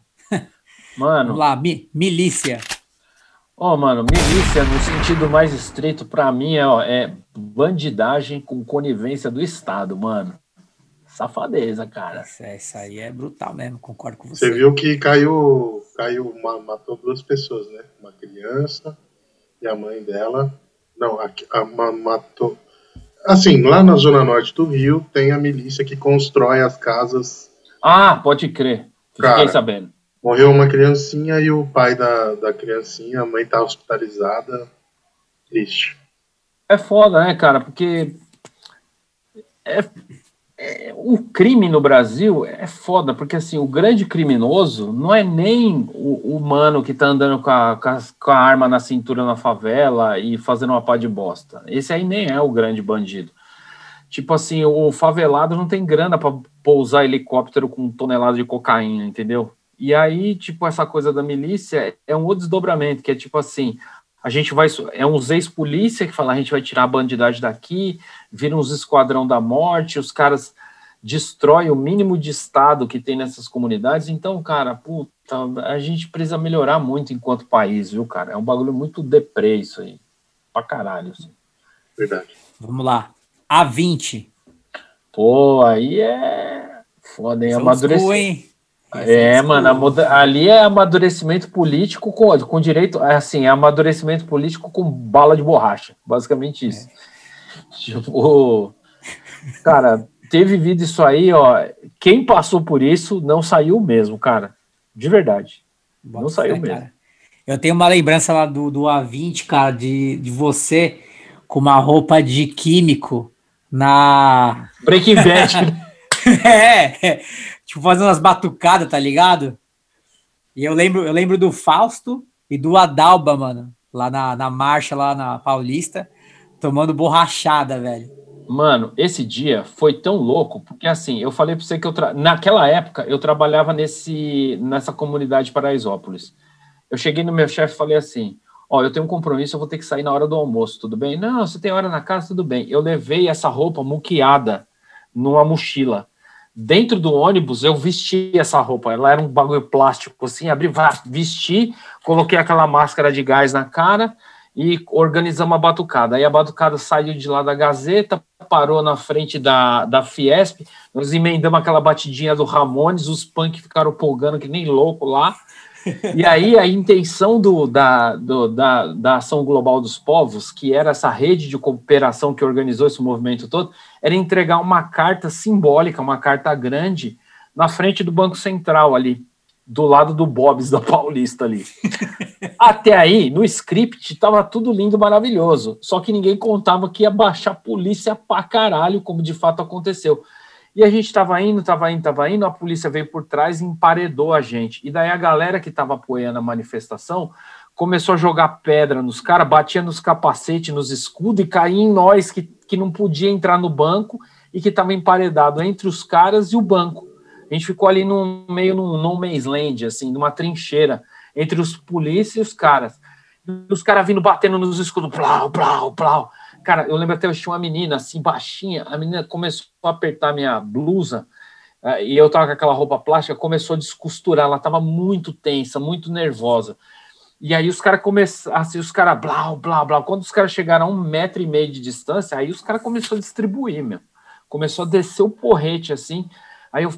Mano, Vamos lá, mi- milícia. Ó, mano, milícia no sentido mais estrito pra mim é, ó, é bandidagem com conivência do Estado, mano. Safadeza, cara. Isso, é- isso aí é brutal mesmo, concordo com você. Você viu que caiu, caiu ma- matou duas pessoas, né? Uma criança e a mãe dela. Não, a, a- ma- matou. Assim, lá na zona norte do Rio tem a milícia que constrói as casas. Ah, pode crer. Fiquei Cara. sabendo. Morreu uma criancinha e o pai da, da criancinha, a mãe tá hospitalizada. Triste. É foda, né, cara? Porque é- é- o crime no Brasil é foda, porque assim, o grande criminoso não é nem o, o mano que tá andando com a, com, a, com a arma na cintura na favela e fazendo uma pá de bosta. Esse aí nem é o grande bandido. Tipo assim, o favelado não tem grana para pousar helicóptero com tonelada de cocaína, entendeu? E aí, tipo, essa coisa da milícia é um outro desdobramento, que é tipo assim, a gente vai. É uns ex-polícia que fala, a gente vai tirar a bandidagem daqui, vira uns esquadrão da morte, os caras destroem o mínimo de Estado que tem nessas comunidades. Então, cara, puta, a gente precisa melhorar muito enquanto país, viu, cara? É um bagulho muito deprê isso aí. Pra caralho. Assim. Verdade. Vamos lá. A20. Pô, aí é. Foda, hein? Esse é É, mano, ali é amadurecimento político com, com direito, é assim, é amadurecimento político com bala de borracha, basicamente isso. Tipo, cara, ter vivido isso aí, ó, quem passou por isso não saiu mesmo, cara, de verdade. Bota Não saiu mesmo. cara. Eu tenho uma lembrança lá do, do A20, cara, de, de você com uma roupa de químico na. Breaking Bad, é, é, tipo, fazendo umas batucadas, tá ligado? E eu lembro, eu lembro do Fausto e do Adalba, mano, lá na, na marcha, lá na Paulista, tomando borrachada, velho. Mano, esse dia foi tão louco, porque assim, eu falei pra você que eu tra... naquela época eu trabalhava nesse nessa comunidade de Paraisópolis. Eu cheguei no meu chefe e falei assim: Ó, eu tenho um compromisso, eu vou ter que sair na hora do almoço, tudo bem? Não, você tem hora na casa, tudo bem. Eu levei essa roupa muqueada numa mochila. Dentro do ônibus, eu vesti essa roupa. Ela era um bagulho plástico, assim, abri, vesti, coloquei aquela máscara de gás na cara e organizamos a batucada. Aí a batucada saiu de lá da Gazeta, parou na frente da, da Fiesp, nós emendamos aquela batidinha do Ramones, os punk ficaram polgando que nem louco lá. E aí a intenção do, da, do, da, da Ação Global dos Povos, que era essa rede de cooperação que organizou esse movimento todo, era entregar uma carta simbólica, uma carta grande, na frente do Banco Central ali. Do lado do Bob's da Paulista ali. Até aí, no script, tava tudo lindo, maravilhoso. Só que ninguém contava que ia baixar a polícia pra caralho, como de fato aconteceu. E a gente tava indo, tava indo, tava indo, a polícia veio por trás e emparedou a gente. E daí a galera que tava apoiando a manifestação começou a jogar pedra nos caras, batia nos capacetes, nos escudos e caía em nós que, que não podia entrar no banco e que tava emparedado entre os caras e o banco. A gente ficou ali no meio num no man's land, assim, numa trincheira, entre os polícias e os caras. E os caras vindo batendo nos escudos, plau, plau, plau. Cara, eu lembro até eu tinha uma menina assim, baixinha, a menina começou a apertar minha blusa, uh, e eu tava com aquela roupa plástica, começou a descosturar, ela tava muito tensa, muito nervosa. E aí os caras começaram, assim, os caras, blá, blá, blá. Quando os caras chegaram a um metro e meio de distância, aí os caras começaram a distribuir, meu. Começou a descer o porrete, assim. Aí eu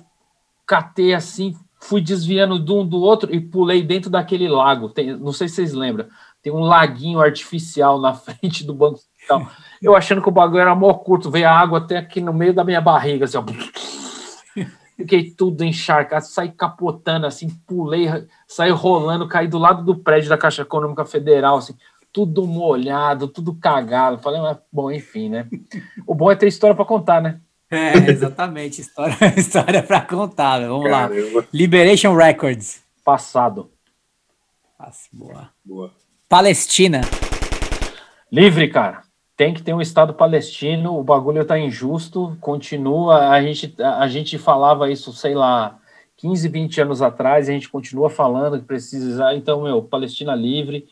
catei assim, fui desviando de um do outro e pulei dentro daquele lago. Tem, não sei se vocês lembram, tem um laguinho artificial na frente do banco central. Eu achando que o bagulho era mó curto, veio a água até aqui no meio da minha barriga, assim, ó. Fiquei tudo encharcado, saí capotando, assim, pulei, saí rolando, caí do lado do prédio da Caixa Econômica Federal, assim, tudo molhado, tudo cagado. Falei, mas, bom, enfim, né? O bom é ter história para contar, né? É, exatamente. História, história para contar. Vamos Caramba. lá. Liberation Records. Passado. Nossa, boa. Boa. Palestina. Livre, cara. Tem que ter um Estado palestino. O bagulho tá injusto. Continua. A gente, a gente falava isso, sei lá, 15, 20 anos atrás. A gente continua falando que precisa. Então, meu, Palestina livre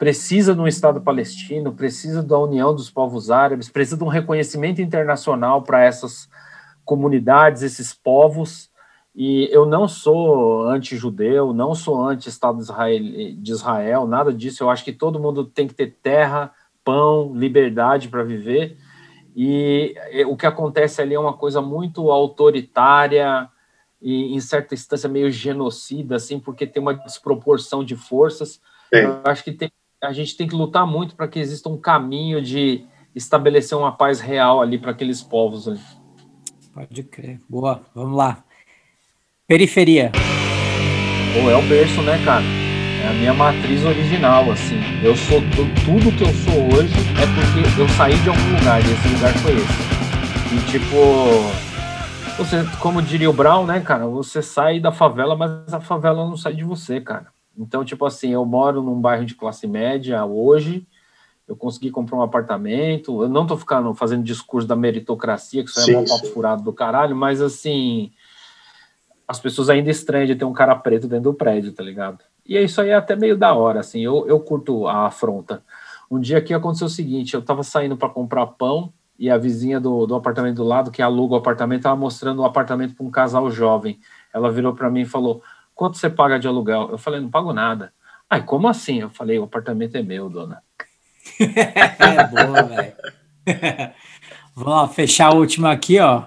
precisa de um Estado palestino, precisa da união dos povos árabes, precisa de um reconhecimento internacional para essas comunidades, esses povos. E eu não sou anti-judeu, não sou anti-Estado de Israel, nada disso. Eu acho que todo mundo tem que ter terra, pão, liberdade para viver. E o que acontece ali é uma coisa muito autoritária e, em certa instância, meio genocida, assim, porque tem uma desproporção de forças. Eu acho que tem a gente tem que lutar muito para que exista um caminho de estabelecer uma paz real ali para aqueles povos ali. Pode crer. Boa, vamos lá. Periferia. Pô, é o berço, né, cara? É a minha matriz original, assim. Eu sou tudo que eu sou hoje é porque eu saí de algum lugar e esse lugar foi esse. E tipo, você, como diria o Brown, né, cara? Você sai da favela, mas a favela não sai de você, cara. Então, tipo assim, eu moro num bairro de classe média hoje, eu consegui comprar um apartamento, eu não tô ficando fazendo discurso da meritocracia, que isso sim, é um papo sim. furado do caralho, mas assim, as pessoas ainda estranham de ter um cara preto dentro do prédio, tá ligado? E isso aí é até meio da hora, assim, eu, eu curto a afronta. Um dia aqui aconteceu o seguinte, eu tava saindo para comprar pão, e a vizinha do, do apartamento do lado, que aluga o apartamento, tava mostrando o apartamento para um casal jovem. Ela virou para mim e falou: quanto você paga de aluguel? Eu falei, não pago nada. Ai, como assim? Eu falei, o apartamento é meu, dona. é boa, velho. Vamos fechar a última aqui, ó.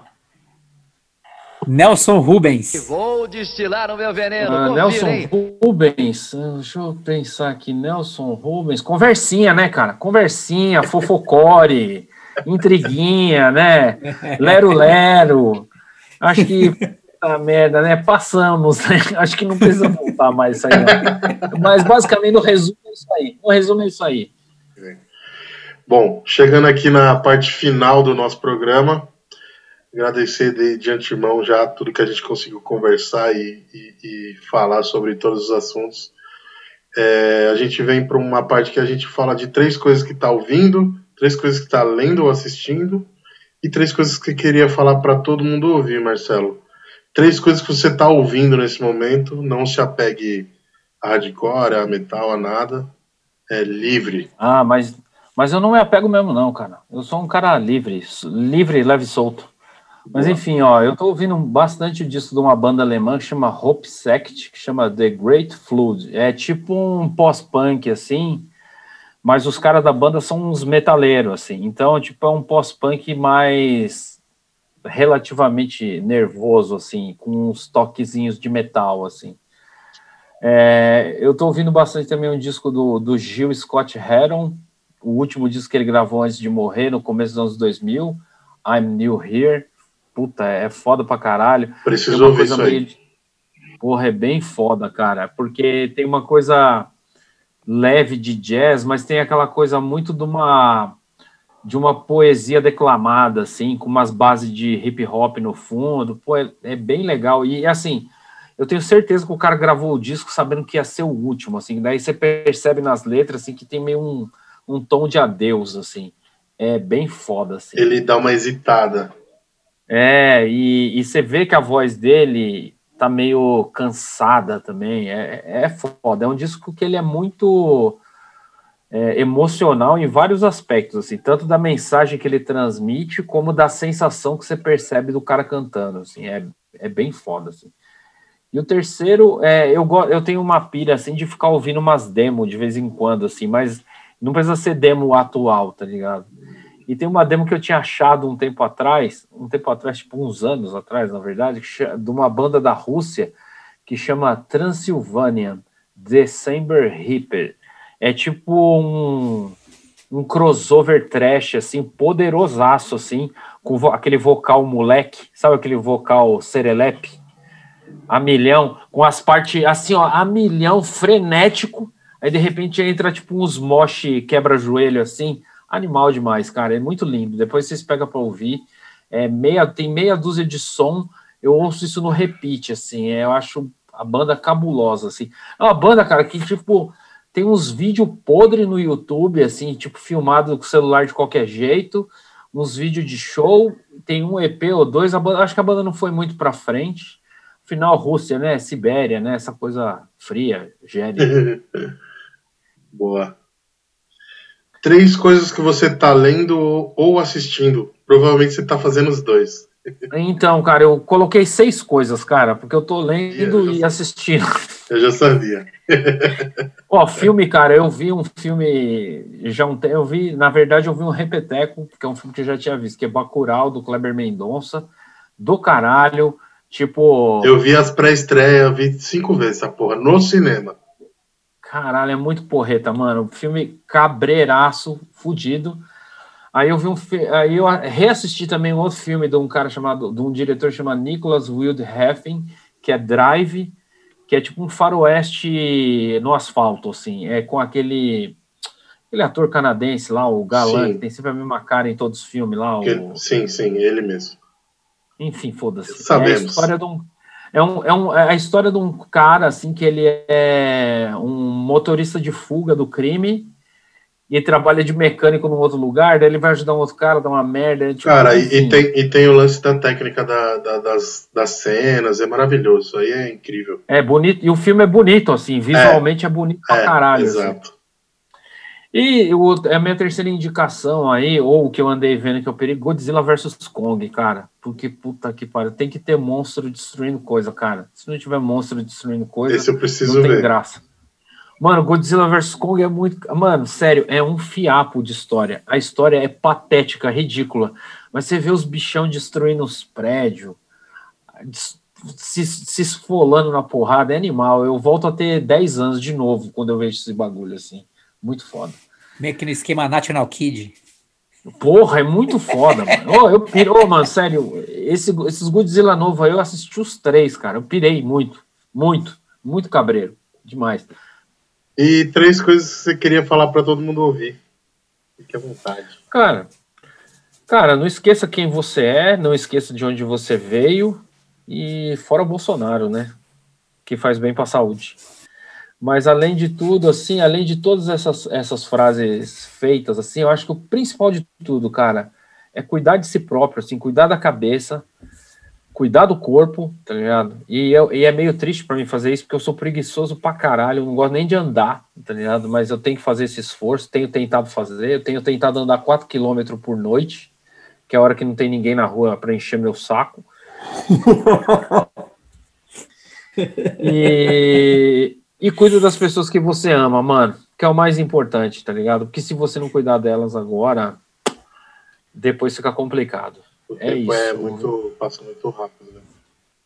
Nelson Rubens. Vou destilar o meu veneno. Ah, Nelson Rubens. Deixa eu pensar aqui. Nelson Rubens. Conversinha, né, cara? Conversinha, fofocore, intriguinha, né? Lero-lero. Acho que Puta merda, né? Passamos, né? Acho que não precisa voltar mais isso aí. Mas basicamente, no resumo é isso aí. No resumo é isso aí. Bom, chegando aqui na parte final do nosso programa, agradecer de, de antemão já tudo que a gente conseguiu conversar e, e, e falar sobre todos os assuntos. É, a gente vem para uma parte que a gente fala de três coisas que está ouvindo, três coisas que está lendo ou assistindo, e três coisas que queria falar para todo mundo ouvir, Marcelo três coisas que você está ouvindo nesse momento. Não se apegue a hardcore, a metal, a nada. É livre. Ah, mas, mas eu não me apego mesmo, não, cara. Eu sou um cara livre, livre, leve e solto. Mas Boa. enfim, ó, eu tô ouvindo bastante disso de uma banda alemã que chama Hope Sect, que chama The Great Flood. É tipo um pós-punk, assim, mas os caras da banda são uns metaleiros, assim. Então, tipo, é um pós-punk mais relativamente nervoso, assim, com uns toquezinhos de metal, assim. É, eu estou ouvindo bastante também um disco do, do Gil Scott Heron, o último disco que ele gravou antes de morrer, no começo dos anos 2000, I'm New Here. Puta, é foda pra caralho. Preciso ouvir isso aí. Porra, é bem foda, cara, porque tem uma coisa leve de jazz, mas tem aquela coisa muito de uma de uma poesia declamada, assim, com umas bases de hip hop no fundo. Pô, é, é bem legal. E assim, eu tenho certeza que o cara gravou o disco sabendo que ia ser o último, assim. Daí você percebe nas letras, assim, que tem meio um, um tom de adeus, assim. É bem foda, assim. Ele dá uma hesitada. É, e, e você vê que a voz dele tá meio cansada também. É, é foda. É um disco que ele é muito é, emocional em vários aspectos, assim, tanto da mensagem que ele transmite, como da sensação que você percebe do cara cantando. Assim, é, é bem foda. Assim. E o terceiro, é, eu, eu tenho uma pira assim de ficar ouvindo umas demos de vez em quando, assim, mas não precisa ser demo atual, tá ligado? E tem uma demo que eu tinha achado um tempo atrás, um tempo atrás, tipo uns anos atrás, na verdade, de uma banda da Rússia que chama Transylvanian December Reaper. É tipo um, um crossover trash, assim, poderosaço, assim, com vo aquele vocal moleque, sabe aquele vocal serelepe? A milhão, com as partes, assim, ó, a milhão, frenético, aí de repente entra, tipo, uns mosh quebra-joelho, assim, animal demais, cara, é muito lindo. Depois vocês pegam para ouvir. É meia, tem meia dúzia de som. Eu ouço isso no repeat, assim. É, eu acho a banda cabulosa, assim. É uma banda, cara, que tipo tem uns vídeos podres no YouTube, assim, tipo filmado com celular de qualquer jeito, uns vídeos de show. Tem um EP ou dois. Banda, acho que a banda não foi muito para frente. Final Rússia, né? Sibéria, né? Essa coisa fria, gélida. Boa três coisas que você está lendo ou assistindo. Provavelmente você está fazendo os dois. Então, cara, eu coloquei seis coisas, cara, porque eu tô lendo e assistindo. Eu já sabia. Ó, filme, cara, eu vi um filme já um eu vi, na verdade, eu vi um Repeteco, que é um filme que eu já tinha visto, que é Bacurau do Kleber Mendonça, do caralho, tipo. Eu vi as pré-estreias, eu vi cinco vezes essa porra no cinema. Caralho, é muito porreta, mano. Filme cabreiraço, fudido. Aí eu vi um aí eu reassisti também um outro filme de um cara chamado, de um diretor chamado Nicholas Wildhafen, que é Drive, que é tipo um faroeste no asfalto, assim, é com aquele aquele ator canadense lá, o galã, sim. que tem sempre a mesma cara em todos os filmes lá. O... Sim, sim, ele mesmo. Enfim, foda-se. Sabemos. É a história de um, é, um, é, um, é a história de um cara, assim, que ele é um motorista de fuga do crime e trabalha de mecânico num outro lugar, daí ele vai ajudar um outro cara, dá uma merda. É tipo, cara, assim. e, tem, e tem o lance da técnica da, da, das, das cenas, é maravilhoso, isso aí é incrível. É bonito, e o filme é bonito, assim, visualmente é, é bonito pra é, caralho. Assim. Exato. Assim. E o, a minha terceira indicação aí, ou o que eu andei vendo que eu perdi, Godzilla vs Kong, cara. Porque puta que pariu, tem que ter monstro destruindo coisa, cara. Se não tiver monstro destruindo coisa, Esse eu preciso não tem ver. graça. Mano, Godzilla vs Kong é muito. Mano, sério, é um fiapo de história. A história é patética, ridícula. Mas você vê os bichão destruindo os prédios, se, se esfolando na porrada, é animal. Eu volto a ter 10 anos de novo quando eu vejo esse bagulho assim. Muito foda. Meio que no esquema National Kid. Porra, é muito foda, mano. Oh, eu pirou, mano, sério. Esse, esses Godzilla novo aí, eu assisti os três, cara. Eu pirei muito, muito, muito cabreiro. Demais. E três coisas que você queria falar para todo mundo ouvir. Fique à vontade. Cara, cara, não esqueça quem você é, não esqueça de onde você veio e fora Bolsonaro, né? Que faz bem para a saúde. Mas além de tudo, assim, além de todas essas, essas frases feitas, assim, eu acho que o principal de tudo, cara, é cuidar de si próprio, assim, cuidar da cabeça, cuidar do corpo, tá ligado? E, eu, e é meio triste para mim fazer isso, porque eu sou preguiçoso pra caralho, eu não gosto nem de andar, tá ligado? Mas eu tenho que fazer esse esforço, tenho tentado fazer, eu tenho tentado andar 4 km por noite, que é a hora que não tem ninguém na rua para encher meu saco. e, e cuida das pessoas que você ama, mano. Que é o mais importante, tá ligado? Porque se você não cuidar delas agora, depois fica complicado. O é tempo isso. É muito, passa muito rápido, né?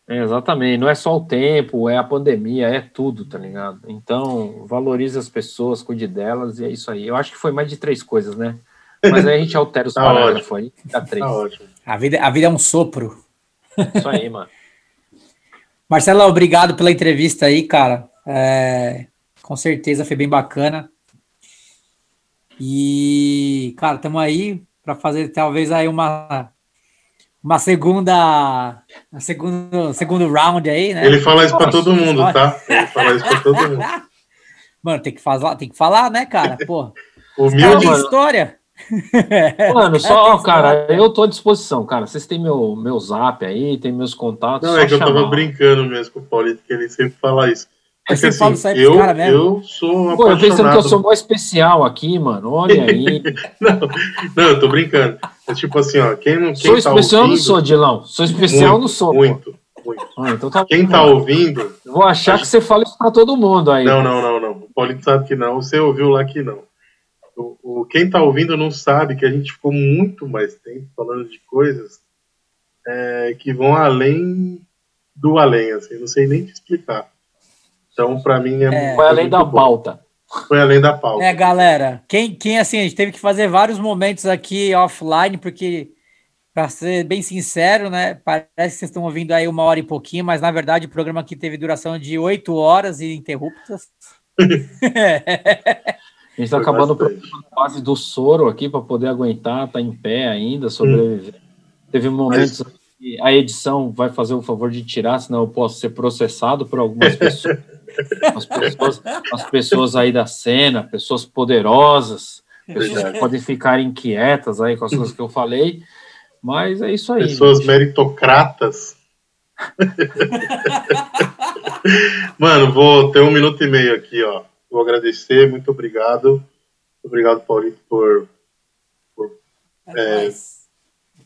É, exatamente, não é só o tempo, é a pandemia, é tudo, tá ligado? Então, valorize as pessoas, cuide delas, e é isso aí. Eu acho que foi mais de três coisas, né? Mas aí a gente altera os tá parágrafos aí, dá três. Tá ótimo. A vida, a vida é um sopro. Isso aí, mano. Marcelo, obrigado pela entrevista aí, cara. É, com certeza foi bem bacana. E, cara, estamos aí para fazer talvez aí uma uma segunda, uma segundo, segundo round aí, né? Ele fala isso para todo mundo, tá? Ele fala isso para todo mundo. Mano, tem que falar, tem que falar, né, cara? Pô. Humilde, cara história. Mano, só, cara, eu tô à disposição, cara. Vocês têm meu, meu zap aí, tem meus contatos. Não, é que chamar. eu tava brincando mesmo com o Paulinho, que ele sempre fala isso. Assim, eu, cara mesmo. eu sou Pô, eu pensando que eu sou mó especial aqui, mano. Olha aí. não, não, eu tô brincando. É tipo assim, ó, quem não quem Sou tá especial ouvindo, não sou, Dilão. Sou especial muito, não sou. Muito, pô. muito. Ah, então tá quem tá ouvindo. Vou achar que você fala isso pra todo mundo aí. Não, não, não, não. O Paulinho sabe que não. Você ouviu lá que não. O, o, quem tá ouvindo não sabe que a gente ficou muito mais tempo falando de coisas é, que vão além do além, assim. Não sei nem te explicar. Então, para mim, é, é, foi além da bom. pauta. Foi além da pauta. É, galera, quem, quem assim, a gente teve que fazer vários momentos aqui offline, porque, para ser bem sincero, né, parece que vocês estão ouvindo aí uma hora e pouquinho, mas na verdade o programa aqui teve duração de oito horas e interruptas. a gente está acabando a fase do soro aqui para poder aguentar, tá em pé ainda, sobreviver. Hum. Teve momentos mas... que a edição vai fazer o favor de tirar, senão eu posso ser processado por algumas pessoas. As pessoas, as pessoas aí da cena, pessoas poderosas, pessoas que podem ficar inquietas aí com as coisas que eu falei, mas é isso aí. Pessoas gente. meritocratas. Mano, vou ter um minuto e meio aqui, ó. Vou agradecer, muito obrigado. Obrigado, Paulito, por, por é, é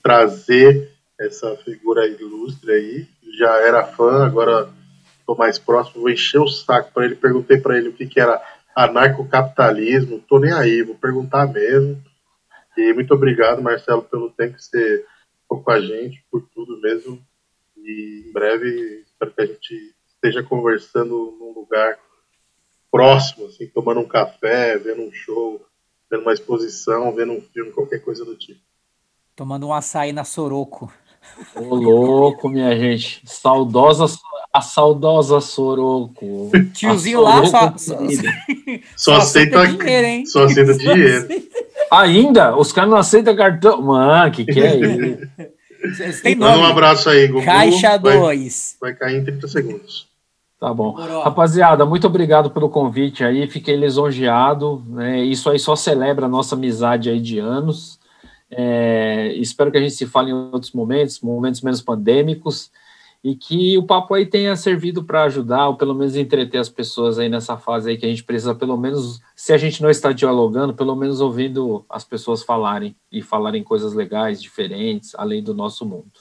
trazer essa figura ilustre aí. Já era fã, agora tô mais próximo, vou encher o saco para ele. Perguntei para ele o que, que era anarcocapitalismo, tô nem aí, vou perguntar mesmo. E muito obrigado, Marcelo, pelo tempo que você ficou com a gente, por tudo mesmo. E em breve espero que a gente esteja conversando num lugar próximo, assim, tomando um café, vendo um show, vendo uma exposição, vendo um filme, qualquer coisa do tipo. Tomando um açaí na Soroco. Ô, louco, minha gente. Saudosa, a saudosa Soroco. Tiozinho lá só, só, só, aceita, dinheiro, hein? Só aceita dinheiro. Ainda? Os caras não aceitam cartão. Mano, que que é isso? Manda um abraço aí, Gugu. Caixa 2. Vai, vai cair em 30 segundos. Tá bom. Rapaziada, muito obrigado pelo convite aí. Fiquei lisonjeado. Né? Isso aí só celebra a nossa amizade aí de anos. É, espero que a gente se fale em outros momentos, momentos menos pandêmicos, e que o papo aí tenha servido para ajudar, ou pelo menos entreter as pessoas aí nessa fase aí que a gente precisa, pelo menos, se a gente não está dialogando, pelo menos ouvindo as pessoas falarem e falarem coisas legais, diferentes, além do nosso mundo.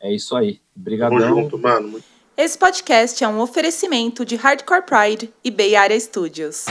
É isso aí. Obrigadão. Tamo junto, mano. Esse podcast é um oferecimento de Hardcore Pride e Bay Area Studios.